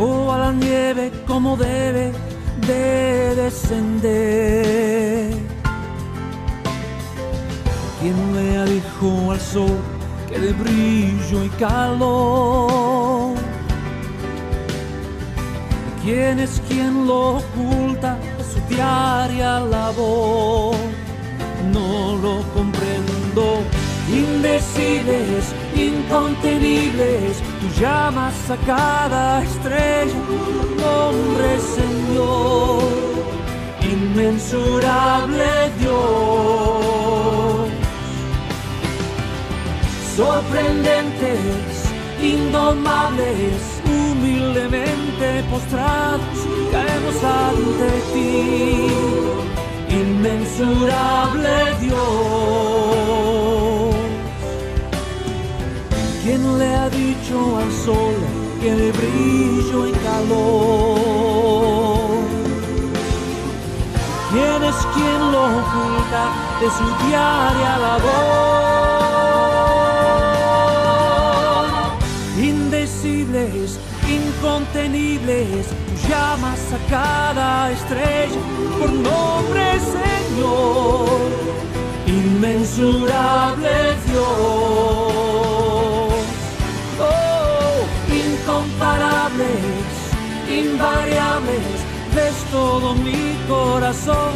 O a la nieve como debe de descender. ¿Quién le ha dicho al sol que de brillo y calor? ¿Quién es quien lo oculta su diaria labor? No lo comprendo. Indecibles, incontenibles, tú llamas a cada estrella nombre, Señor, inmensurable Dios. Sorprendentes, indomables, humildemente postrados, caemos ante ti inmensurable Dios. ¿Quién le ha dicho al sol que de brillo y calor? ¿Quién es quien lo oculta de su diaria labor? Incontenibles, llamas a cada estrella por nombre Señor, inmensurable Dios. Oh, incomparables, invariables, ves todo mi corazón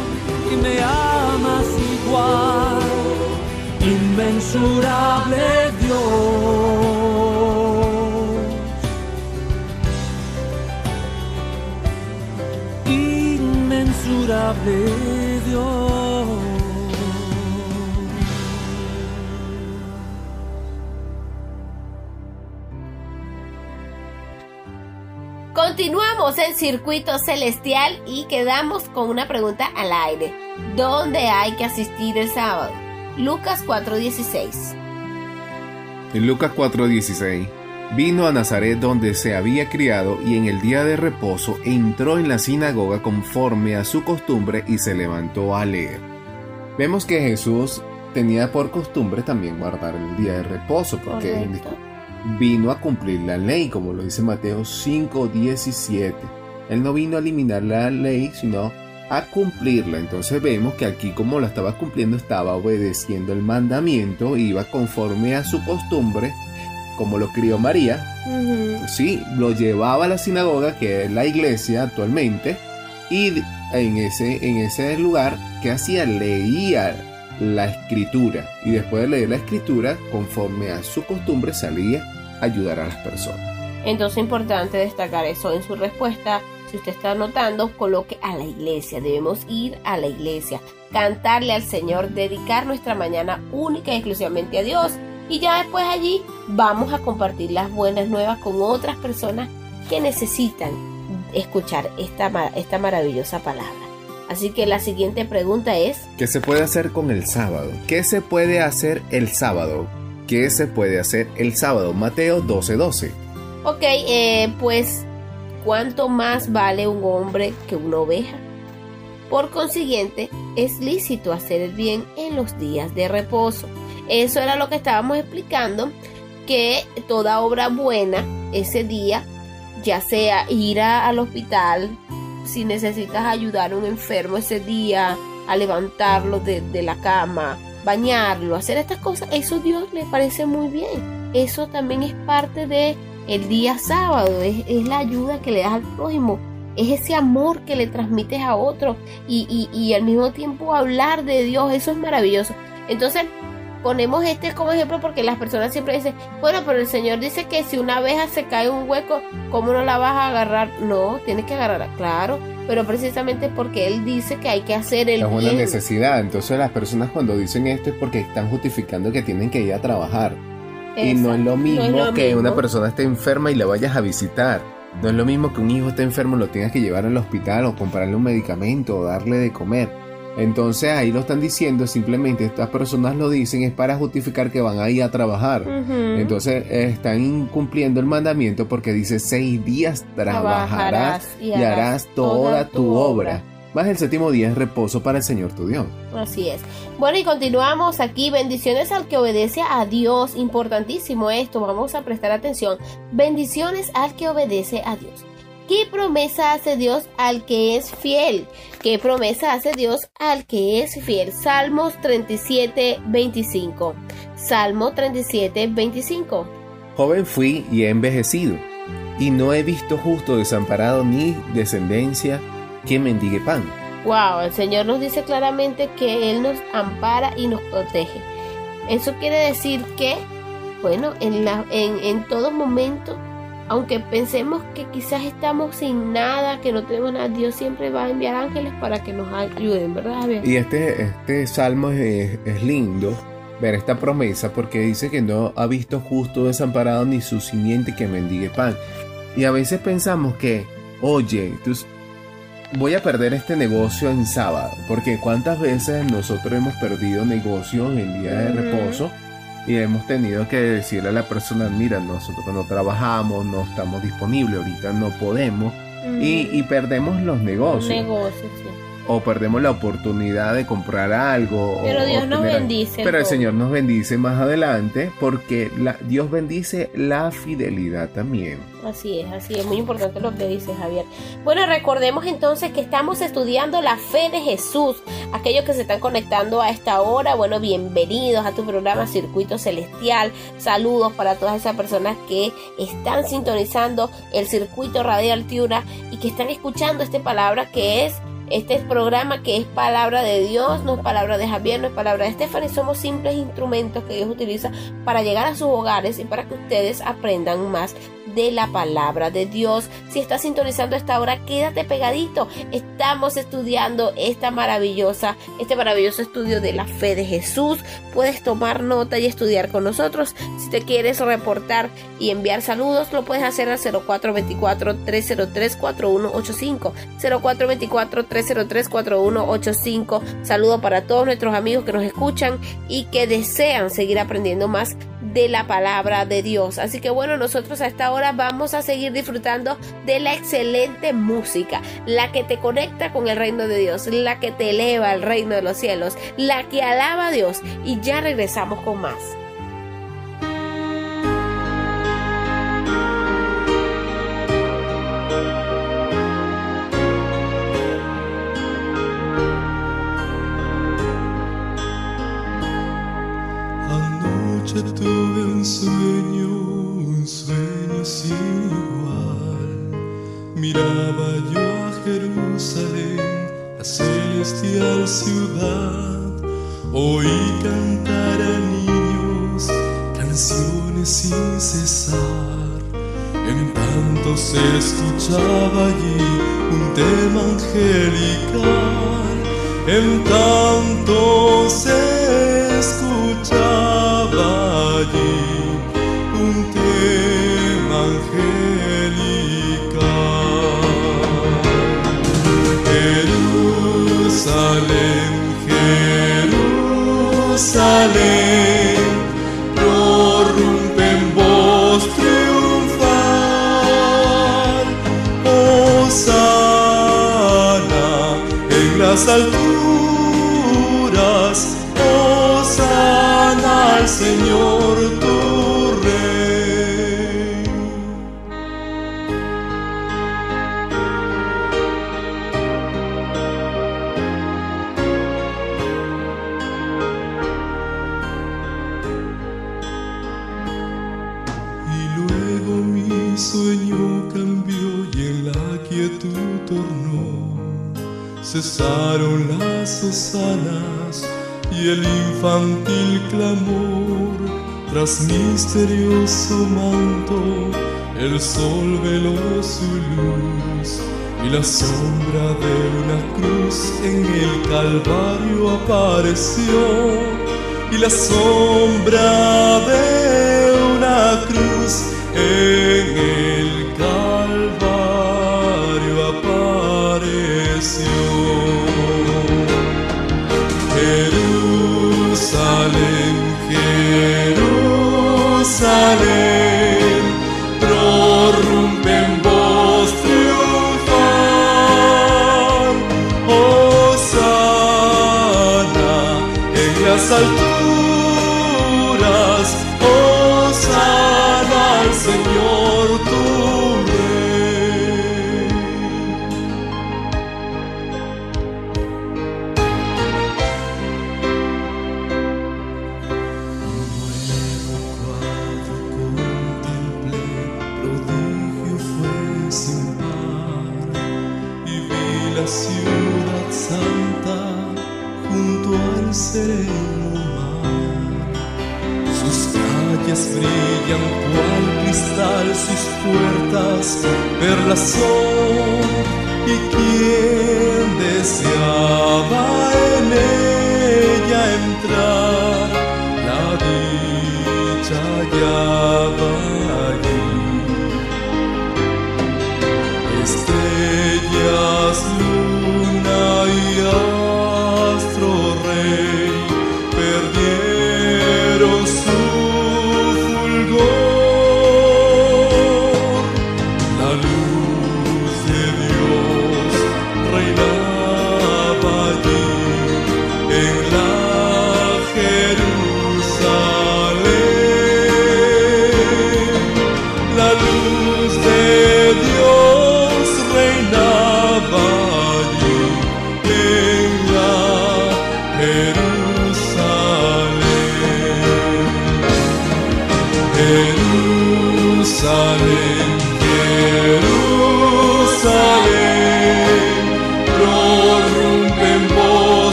y me amas igual, inmensurable Dios. Inmensurable Dios.
Continuamos en Circuito Celestial y quedamos con una pregunta al aire. ¿Dónde hay que asistir el sábado? Lucas 4:16.
En Lucas 4:16, vino a Nazaret donde se había criado y en el día de reposo entró en la sinagoga conforme a su costumbre y se levantó a leer. Vemos que Jesús tenía por costumbre también guardar el día de reposo porque
Correcto.
vino a cumplir la ley, como lo dice Mateo 5:17. Él no vino a eliminar la ley, sino a cumplirla. Entonces vemos que aquí como la estaba cumpliendo, estaba obedeciendo el mandamiento, iba conforme a su costumbre, como lo crió María. Sí, lo llevaba a la sinagoga, que es la iglesia actualmente, y en ese, en ese lugar, ¿qué hacía? Leía la escritura. Y después de leer la escritura, conforme a su costumbre, salía a ayudar a las personas.
Entonces es importante destacar eso en su respuesta. Si usted está anotando, coloque a la iglesia. Debemos ir a la iglesia, cantarle al Señor, dedicar nuestra mañana única y exclusivamente a Dios. Y ya después allí vamos a compartir las buenas nuevas con otras personas que necesitan escuchar esta, esta maravillosa palabra. Así que la siguiente pregunta es,
¿Qué se puede hacer con el sábado? ¿Qué se puede hacer el sábado? ¿Qué se puede hacer el sábado? Mateo 12:12.
ok, eh, pues, ¿cuánto más vale un hombre que una oveja? Por consiguiente, es lícito hacer el bien en los días de reposo. Eso era lo que estábamos explicando, que toda obra buena ese día, ya sea ir a- al hospital, si necesitas ayudar a un enfermo ese día, a levantarlo de, de la cama, bañarlo, hacer estas cosas, eso a Dios le parece muy bien. Eso también es parte de el día sábado, es, es la ayuda que le das al prójimo, es ese amor que le transmites a otro y, y, y al mismo tiempo hablar de Dios, eso es maravilloso. Entonces, ponemos este como ejemplo porque las personas siempre dicen, bueno, pero el Señor dice que si una abeja se cae en un hueco, ¿cómo no la vas a agarrar? No, tienes que agarrarla, claro, pero precisamente porque Él dice que hay que hacer el
Es una
bien.
necesidad. Entonces las personas cuando dicen esto es porque están justificando que tienen que ir a trabajar. Y no es lo mismo
lo
que
mismo.
una persona esté enferma y la vayas a visitar. No es lo mismo que un hijo esté enfermo y lo tengas que llevar al hospital o comprarle un medicamento o darle de comer. Entonces ahí lo están diciendo, simplemente estas personas lo dicen es para justificar que van a ir a trabajar. Eh, están incumpliendo el mandamiento porque dice seis días trabajarás
Trabajarás
y harás toda tu obra. Más el séptimo día es reposo para el Señor tu Dios.
Así es. Bueno, y continuamos aquí. Bendiciones al que obedece a Dios. Importantísimo esto. Vamos a prestar atención. Bendiciones al que obedece a Dios. ¿Qué promesa hace Dios al que es fiel? ¿Qué promesa hace Dios al que es fiel? Salmos 37, 25. Salmo 37, 25.
Joven fui y he envejecido, y no he visto justo desamparado ni descendencia que mendigue pan.
Wow, el Señor nos dice claramente que Él nos ampara y nos protege. Eso quiere decir que, bueno, en, la, en, en todo momento, aunque pensemos que quizás estamos sin nada, que no tenemos nada, Dios siempre va a enviar ángeles para que nos ayuden, ¿verdad?
Y este, este salmo es, es lindo ver esta promesa porque dice que no ha visto justo desamparado ni su simiente que mendigue pan. Y a veces pensamos que, oye, tú, voy a perder este negocio en sábado, porque cuántas veces nosotros hemos perdido negocios en día de reposo y hemos tenido que decirle a la persona, mira, nosotros no trabajamos, no estamos disponibles, ahorita no podemos, y, y perdemos los negocios
negocio, sí.
O perdemos la oportunidad de comprar algo. o
Pero Dios nos bendice.
Pero el. Señor nos bendice más adelante porque la- Dios bendice la fidelidad también.
Así es, así es, muy importante lo que dice Javier. Bueno, recordemos entonces que estamos estudiando la fe de Jesús. Aquellos que se están conectando a esta hora, bueno, bienvenidos a tu programa Circuito Celestial. Saludos para todas esas personas que están sintonizando el Circuito Radial Tiura y que están escuchando esta palabra que es Este programa que es palabra de Dios, no es palabra de Javier, no es palabra de Stephanie, somos simples instrumentos que Dios utiliza para llegar a sus hogares y para que ustedes aprendan más de la palabra de Dios. Si estás sintonizando esta hora, quédate pegadito. Estamos estudiando esta maravillosa, este maravilloso estudio de la fe de Jesús. Puedes tomar nota y estudiar con nosotros. Si te quieres reportar y enviar saludos, lo puedes hacer al 0424-303-4185. 0424-303-4185. Saludo para todos nuestros amigos que nos escuchan y que desean seguir aprendiendo más de la palabra de Dios. Así que bueno, nosotros a esta hora vamos a seguir disfrutando de la excelente música, la que te conecta con el reino de Dios, la que te eleva al reino de los cielos, la que alaba a Dios. Y ya regresamos con más.
Miraba yo a Jerusalén, la celestial ciudad. Oí cantar a niños canciones sin cesar. En tanto se escuchaba allí un tema angelical. En tanto se escuchaba allí un tema angelical. En misterioso manto, el sol veló su luz y la sombra de una cruz en el Calvario apareció. Y la sombra de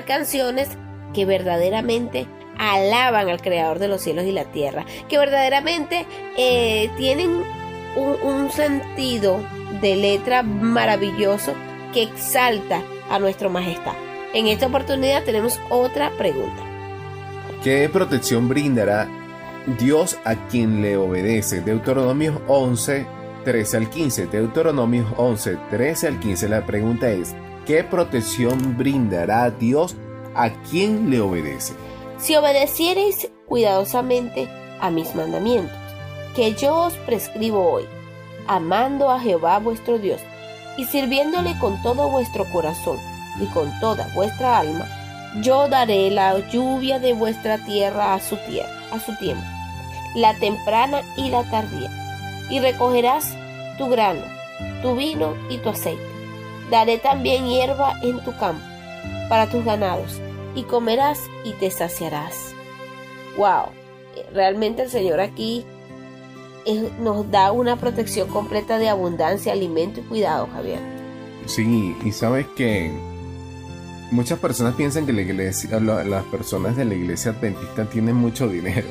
canciones que verdaderamente alaban al Creador de los cielos y la tierra, que verdaderamente eh, tienen un, sentido de letra maravilloso que exalta a nuestro majestad. En esta oportunidad tenemos otra pregunta.
¿Qué protección brindará Dios a quien le obedece? Deuteronomios 11, 13 al 15. Deuteronomios 11, 13 al 15. La pregunta es, ¿qué protección brindará Dios a quien le obedece?
Si obedeciereis cuidadosamente a mis mandamientos, que yo os prescribo hoy, amando a Jehová vuestro Dios, y sirviéndole con todo vuestro corazón y con toda vuestra alma, yo daré la lluvia de vuestra tierra a su tierra, a su tiempo, la temprana y la tardía, y recogerás tu grano, tu vino y tu aceite. Daré también hierba en tu campo para tus ganados, y comerás y te saciarás. Wow, realmente el Señor aquí eh, nos da una protección completa de abundancia, alimento y cuidado, Javier.
Sí, y sabes que muchas personas piensan que la iglesia, las personas de la iglesia adventista tienen mucho dinero.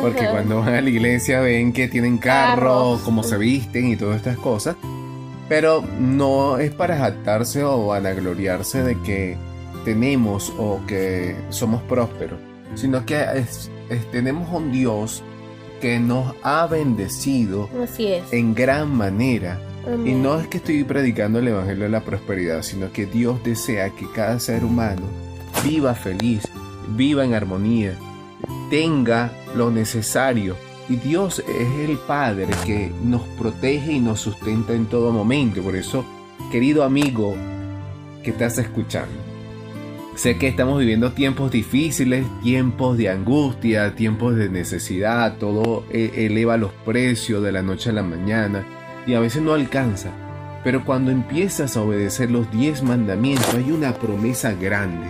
Porque cuando van a la iglesia ven que tienen carros,
Carros.
cómo se visten y todas estas cosas. Pero no es para jactarse o vanagloriarse de que tenemos o que somos prósperos, sino que es- es- tenemos un Dios que nos ha bendecido
Así es.
en gran manera. Y no es que estoy predicando el Evangelio de la Prosperidad, sino que Dios desea que cada ser humano viva feliz, viva en armonía, tenga lo necesario. Y Dios es el Padre que nos protege y nos sustenta en todo momento. Por eso, querido amigo que estás escuchando, sé que estamos viviendo tiempos difíciles, tiempos de angustia, tiempos de necesidad, todo eh, eleva los precios de la noche a la mañana y a veces no alcanza. Pero cuando empiezas a obedecer los 10 mandamientos hay una promesa grande.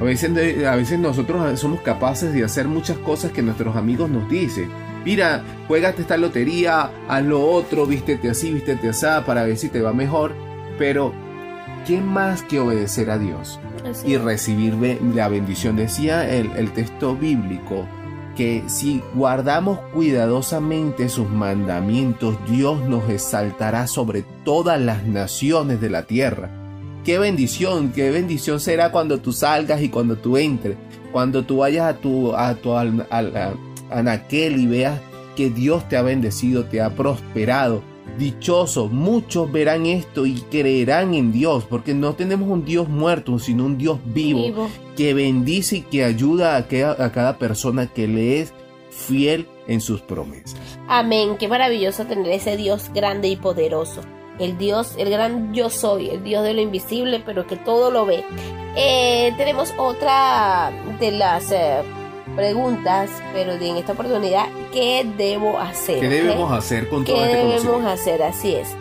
A veces, a veces nosotros somos capaces de hacer muchas cosas que nuestros amigos nos dicen. Mira, juégate esta lotería, haz lo otro, vístete así, vístete así, para ver si te va mejor. Pero, ¿qué más que obedecer a Dios?
Así
y recibir la bendición. Decía el, el texto bíblico que si guardamos cuidadosamente sus mandamientos, Dios nos exaltará sobre todas las naciones de la tierra. Qué bendición, qué bendición será cuando tú salgas y cuando tú entres, cuando tú vayas a tu, a tu al- anaquel y veas que Dios te ha bendecido, te ha prosperado. Dichoso, muchos verán esto y creerán en Dios, porque no tenemos un Dios muerto, sino un Dios vivo,
Vivo.
que bendice y que ayuda a, que- a cada persona que le es fiel en sus promesas.
Amén. Qué maravilloso tener ese Dios grande y poderoso. El Dios, el gran yo soy, el Dios de lo invisible, pero que todo lo ve. Eh, tenemos otra de las eh, preguntas, pero en esta oportunidad, ¿qué debo hacer?
¿Qué debemos hacer con
¿Qué
todo este
debemos hacer? Así es.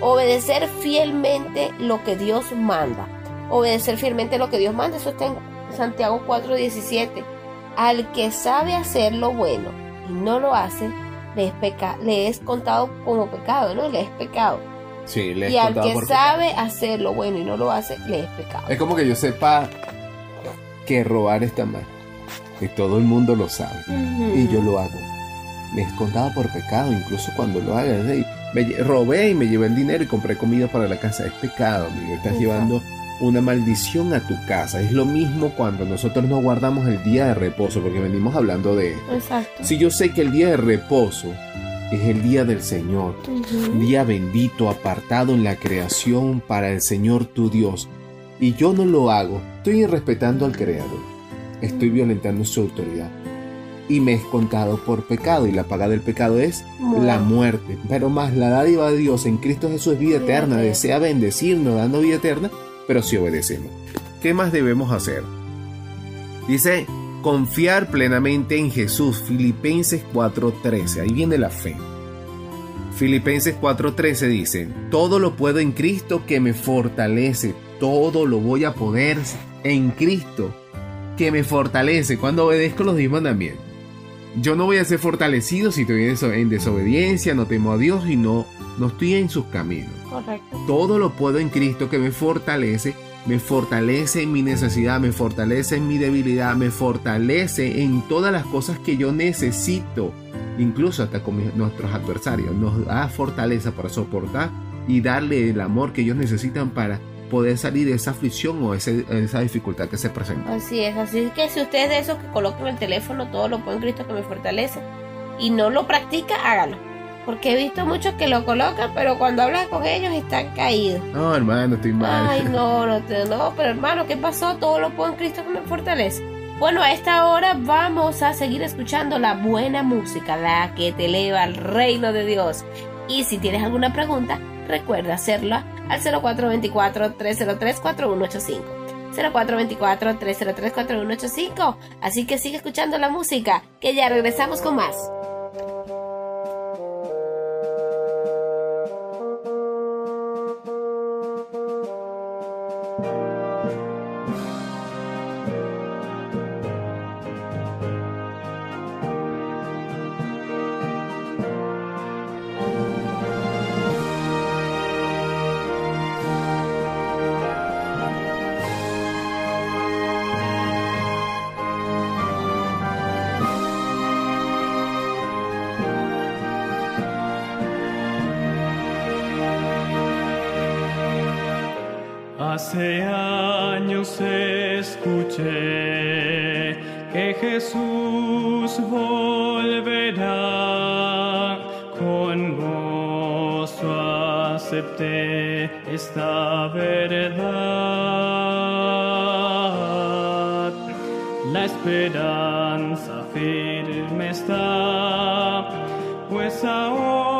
Obedecer fielmente lo que Dios manda. Obedecer fielmente lo que Dios manda. Eso está en Santiago 4:17. Al que sabe hacer lo bueno y no lo hace, le es, peca le es contado como pecado, ¿no? Le es pecado.
Sí, le he
Y al que sabe hacer lo bueno y no lo hace, le es pecado.
Es como que yo sepa que robar está mal. Que todo el mundo lo sabe. Y yo lo hago. Me es contado por pecado, incluso cuando lo haga. Me robé y me llevé el dinero y compré comida para la casa. Es pecado, amigo. Estás
Exacto.
llevando una maldición a tu casa. Es lo mismo cuando nosotros no guardamos el día de reposo, porque venimos hablando de esto.
Exacto.
Si yo sé que el día de reposo es el día del Señor, día bendito, apartado en la creación para el Señor tu Dios, y yo no lo hago, estoy irrespetando al Creador, estoy violentando su autoridad, y me es contado por pecado, y la paga del pecado es la muerte, pero más la dádiva de Dios en Cristo Jesús es vida eterna. desea bendecirnos dando vida eterna, pero si obedecemos. ¿Qué más debemos hacer? Dice, confiar plenamente en Jesús, Filipenses 4:13, ahí viene la fe. Filipenses 4:13 dice, todo lo puedo en Cristo que me fortalece, todo lo voy a poder en Cristo que me fortalece cuando obedezco los diez mandamientos. Yo no voy a ser fortalecido si estoy en deso- en desobediencia, no temo a Dios y no, no estoy en sus caminos.
Correcto.
Todo lo puedo en Cristo que me fortalece me fortalece en mi necesidad, me fortalece en mi debilidad, me fortalece en todas las cosas que yo necesito, incluso hasta con mis- nuestros adversarios. Nos da fortaleza para soportar y darle el amor que ellos necesitan para poder salir de esa aflicción o ese- esa dificultad que se presenta.
Así es, así que si usted es de esos que colocan el teléfono, todo lo puedo en Cristo que me fortalece, y no lo practica, hágalo. Porque he visto muchos que lo colocan, pero cuando hablas con ellos están caídos.
No, hermano, estoy mal.
Ay, no, no, no, pero hermano, ¿qué pasó? Todo lo puedo en Cristo que me fortalece. Bueno, a esta hora vamos a seguir escuchando la buena música, la que te eleva al reino de Dios. Y si tienes alguna pregunta, recuerda hacerla al 0424-303-4185. 0424-303-4185. Así que sigue escuchando la música, que ya regresamos con más.
Escuché que Jesús volverá. Con gozo acepté esta verdad. La esperanza firme está, pues ahora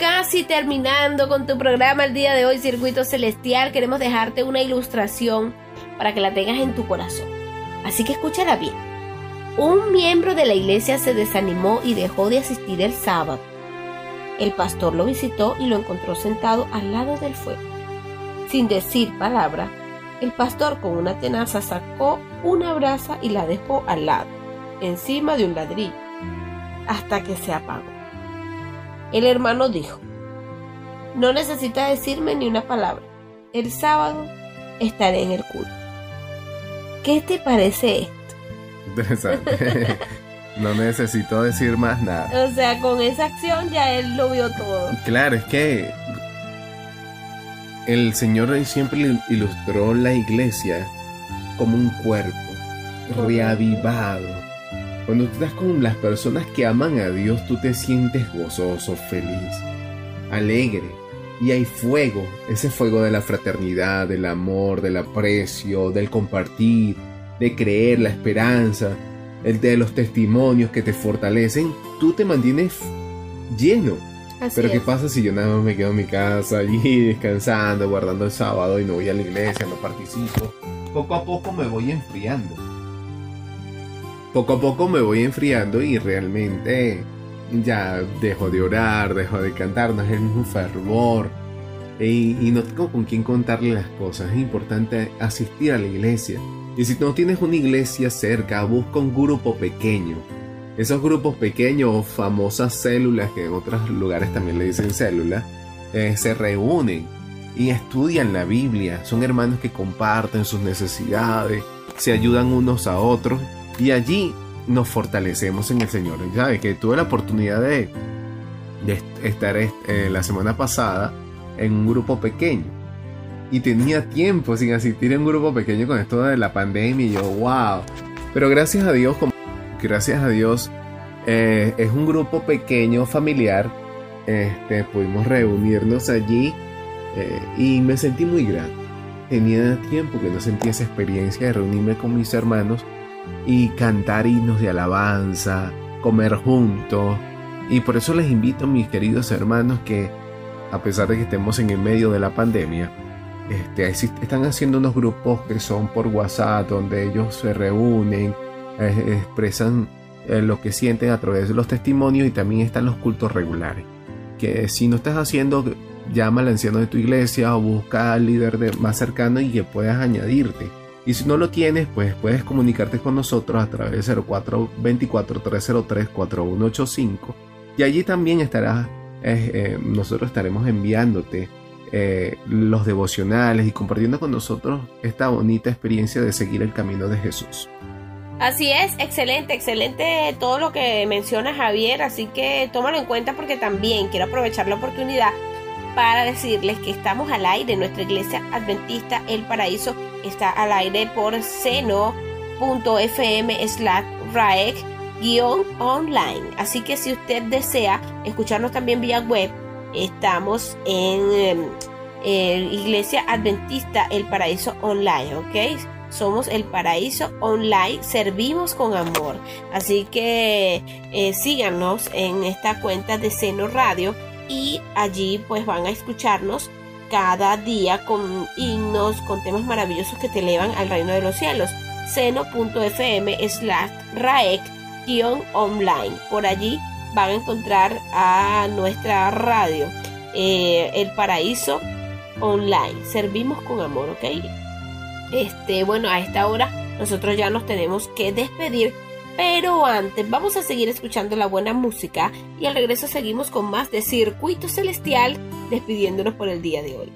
casi terminando con tu programa el día de hoy, Circuito Celestial, queremos dejarte una ilustración para que la tengas en tu corazón. Así que escúchala bien. Un miembro de la iglesia se desanimó y dejó de asistir el sábado. El pastor lo visitó y lo encontró sentado al lado del fuego. Sin decir palabra, el pastor con una tenaza sacó una brasa y la dejó al lado, encima de un ladrillo, hasta que se apagó. El hermano dijo, no necesita decirme ni una palabra. El sábado estaré en el culto. ¿Qué te parece esto?
Interesante. no necesito decir más nada.
O sea, con esa acción ya él lo vio todo.
Claro, es que el Señor siempre ilustró la iglesia como un cuerpo reavivado, Cuando tú estás con las personas que aman a Dios, tú te sientes gozoso, feliz, alegre. Y hay fuego, ese fuego de la fraternidad, del amor, del aprecio, del compartir, de creer, la esperanza, el de los testimonios que te fortalecen. Tú te mantienes lleno.
Así
Pero ¿qué
es.
pasa si yo nada más me quedo en mi casa allí descansando, guardando el sábado y no voy a la iglesia, no participo? Poco a poco me voy enfriando. Poco a poco me voy enfriando y realmente ya dejo de orar, dejo de cantar, no es el mismo fervor. Y, y no tengo con quién contarle las cosas. Es importante asistir a la iglesia. Y si no tienes una iglesia cerca, busca un grupo pequeño. Esos grupos pequeños famosas células, que en otros lugares también le dicen células, eh, se reúnen y estudian la Biblia. Son hermanos que comparten sus necesidades, se ayudan unos a otros y allí nos fortalecemos en el Señor. Ya que tuve la oportunidad de, de est- estar eh, la semana pasada en un grupo pequeño y tenía tiempo sin asistir a un grupo pequeño con esto de la pandemia y yo, wow. Pero gracias a Dios, gracias a Dios, eh, es un grupo pequeño, familiar. Este, pudimos reunirnos allí eh, y me sentí muy grato. Tenía tiempo que no sentía esa experiencia de reunirme con mis hermanos y cantar himnos de alabanza, comer juntos. Y por eso les invito, mis queridos hermanos, que a pesar de que estemos en el medio de la pandemia, este, están haciendo unos grupos que son por WhatsApp, donde ellos se reúnen, expresan eh, lo que sienten a través de los testimonios y también están los cultos regulares. Que si no estás haciendo, llama al anciano de tu iglesia o busca al líder de- más cercano y que puedas añadirte. Y si no lo tienes, pues puedes comunicarte con nosotros a través del 0424-303-4185 y allí también estará, eh, eh, nosotros estaremos enviándote eh, los devocionales y compartiendo con nosotros esta bonita experiencia de seguir el camino de Jesús.
Así es, excelente, excelente todo lo que menciona Javier, así que tómalo en cuenta porque también quiero aprovechar la oportunidad para decirles que estamos al aire, nuestra iglesia adventista El Paraíso está al aire por seno.fm slash raek guion online. Así que si usted desea escucharnos también vía web, estamos en eh, eh, Iglesia Adventista El Paraíso Online, ¿ok? Somos El Paraíso Online, servimos con amor. Así que eh, síganos en esta cuenta de Seno Radio y allí pues van a escucharnos cada día con himnos, con temas maravillosos que te elevan al reino de los cielos. Seno.fm slash raek guion online. Por allí van a encontrar a nuestra radio, eh, El Paraíso Online. Servimos con amor, ¿ok? Este, bueno, a esta hora nosotros ya nos tenemos que despedir. Pero antes vamos a seguir escuchando la buena música y al regreso seguimos con más de Circuito Celestial despidiéndonos por el día de hoy.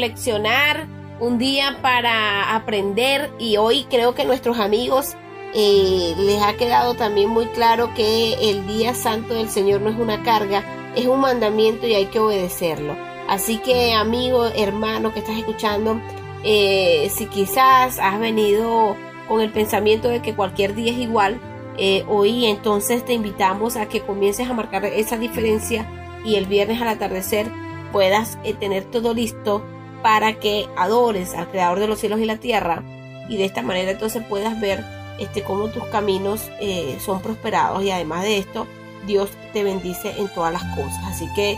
Reflexionar, un día para aprender y hoy creo que nuestros amigos eh, les ha quedado también muy claro que el día santo del Señor no es una carga, es un mandamiento y hay que obedecerlo. Así que amigo, hermano que estás escuchando, eh, si quizás has venido con el pensamiento de que cualquier día es igual, eh, hoy entonces te invitamos a que comiences a marcar esa diferencia y el viernes al atardecer puedas tener todo listo para que adores al creador de los cielos y la tierra y de esta manera entonces puedas ver este cómo tus caminos eh, son prosperados y además de esto Dios te bendice en todas las cosas. Así que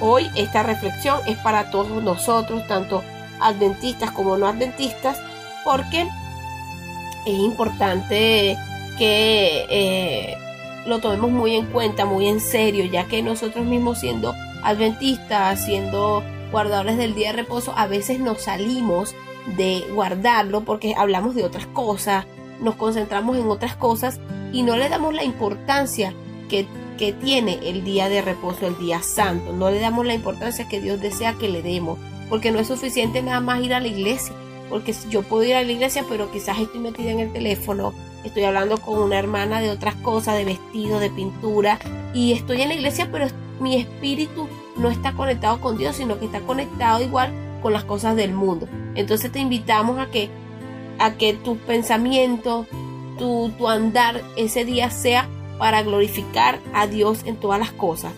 hoy esta reflexión es para todos nosotros tanto adventistas como no adventistas porque es importante que eh, lo tomemos muy en cuenta, muy en serio, ya que nosotros mismos siendo adventistas, siendo guardadores del día de reposo, a veces nos salimos de guardarlo porque hablamos de otras cosas, nos concentramos en otras cosas y no le damos la importancia que, que tiene el día de reposo, el día santo, no le damos la importancia que Dios desea que le demos, porque no es suficiente nada más ir a la iglesia, porque yo puedo ir a la iglesia, pero quizás estoy metida en el teléfono, estoy hablando con una hermana de otras cosas, de vestido, de pintura, y estoy en la iglesia, pero mi espíritu no está conectado con Dios, sino que está conectado igual con las cosas del mundo. Entonces te invitamos a que, a que tu pensamiento, tu, tu andar ese día sea para glorificar a Dios en todas las cosas.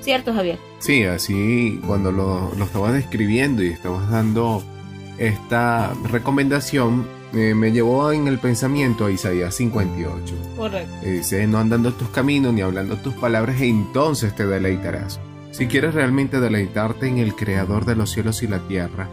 ¿Cierto, Javier?
Sí, así cuando lo, lo estabas describiendo y estabas dando esta recomendación, eh, me llevó en el pensamiento a Isaías 58.
Correcto.
Y dice, no andando tus caminos ni hablando tus palabras, entonces te deleitarás. Si quieres realmente deleitarte en el Creador de los cielos y la tierra,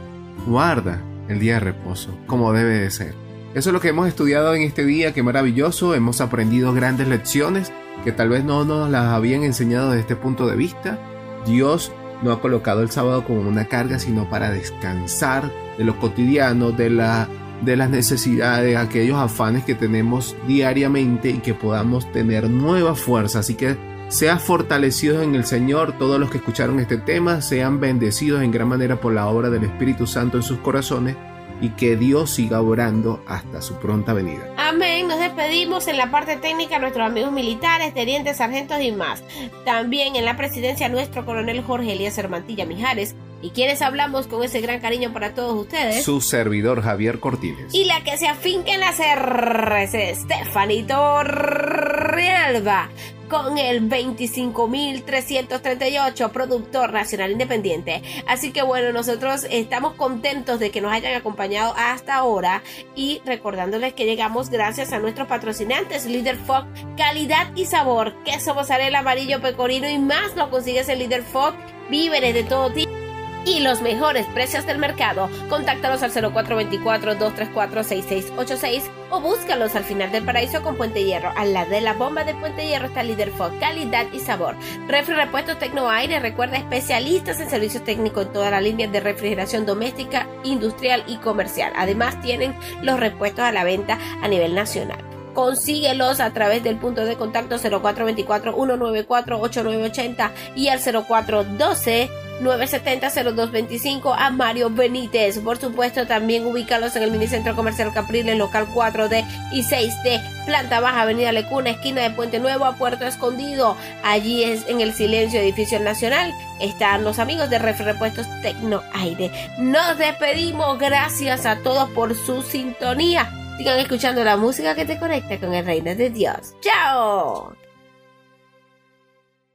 guarda el día de reposo, como debe de ser. Eso es lo que hemos estudiado en este día, qué maravilloso, hemos aprendido grandes lecciones que tal vez no nos las habían enseñado desde este punto de vista. Dios no ha colocado el sábado como una carga, sino para descansar de lo cotidiano, de, la, de las necesidades, aquellos afanes que tenemos diariamente y que podamos tener nueva fuerza. Así que sean fortalecidos en el Señor todos los que escucharon este tema, sean bendecidos en gran manera por la obra del Espíritu Santo en sus corazones y que Dios siga orando hasta su pronta venida.
Amén. Nos despedimos en la parte técnica nuestros amigos militares, tenientes, sargentos y más. También en la presidencia nuestro coronel Jorge Elías Hermantilla Mijares. Y quienes hablamos con ese gran cariño para todos ustedes.
Su servidor Javier Cortines.
Y la que se afinca en las R's, Estefanito Realba con el 25.338 productor nacional independiente. Así que bueno, nosotros estamos contentos de que nos hayan acompañado hasta ahora y recordándoles que llegamos gracias a nuestros patrocinantes Líder Fog, calidad y sabor, queso mozzarella amarillo pecorino y más lo consigues en Líder Fog, víveres de todo tipo y los mejores precios del mercado. Contáctalos al 0424-234-6686 o búscalos al final del paraíso con Puente Hierro. Al lado de la bomba de Puente Hierro está Líder Fog, calidad y sabor. Refri Repuestos Tecnoaire, recuerda especialistas en servicios técnicos en toda la línea de refrigeración doméstica, industrial y comercial. Además tienen los repuestos a la venta a nivel nacional. Consíguelos a través del punto de contacto 0424-194-8980 y al 0412 970-0225 a Mario Benítez. Por supuesto, también ubícalos en el Minicentro Comercial Capriles, local 4D y 6D, planta baja, Avenida Lecuna, esquina de Puente Nuevo a Puerto Escondido. Allí es en el Silencio Edificio Nacional. Están los amigos de Ref Repuestos Tecno Aire. Nos despedimos. Gracias a todos por su sintonía. Sigan escuchando la música que te conecta con el reino de Dios. ¡Chao!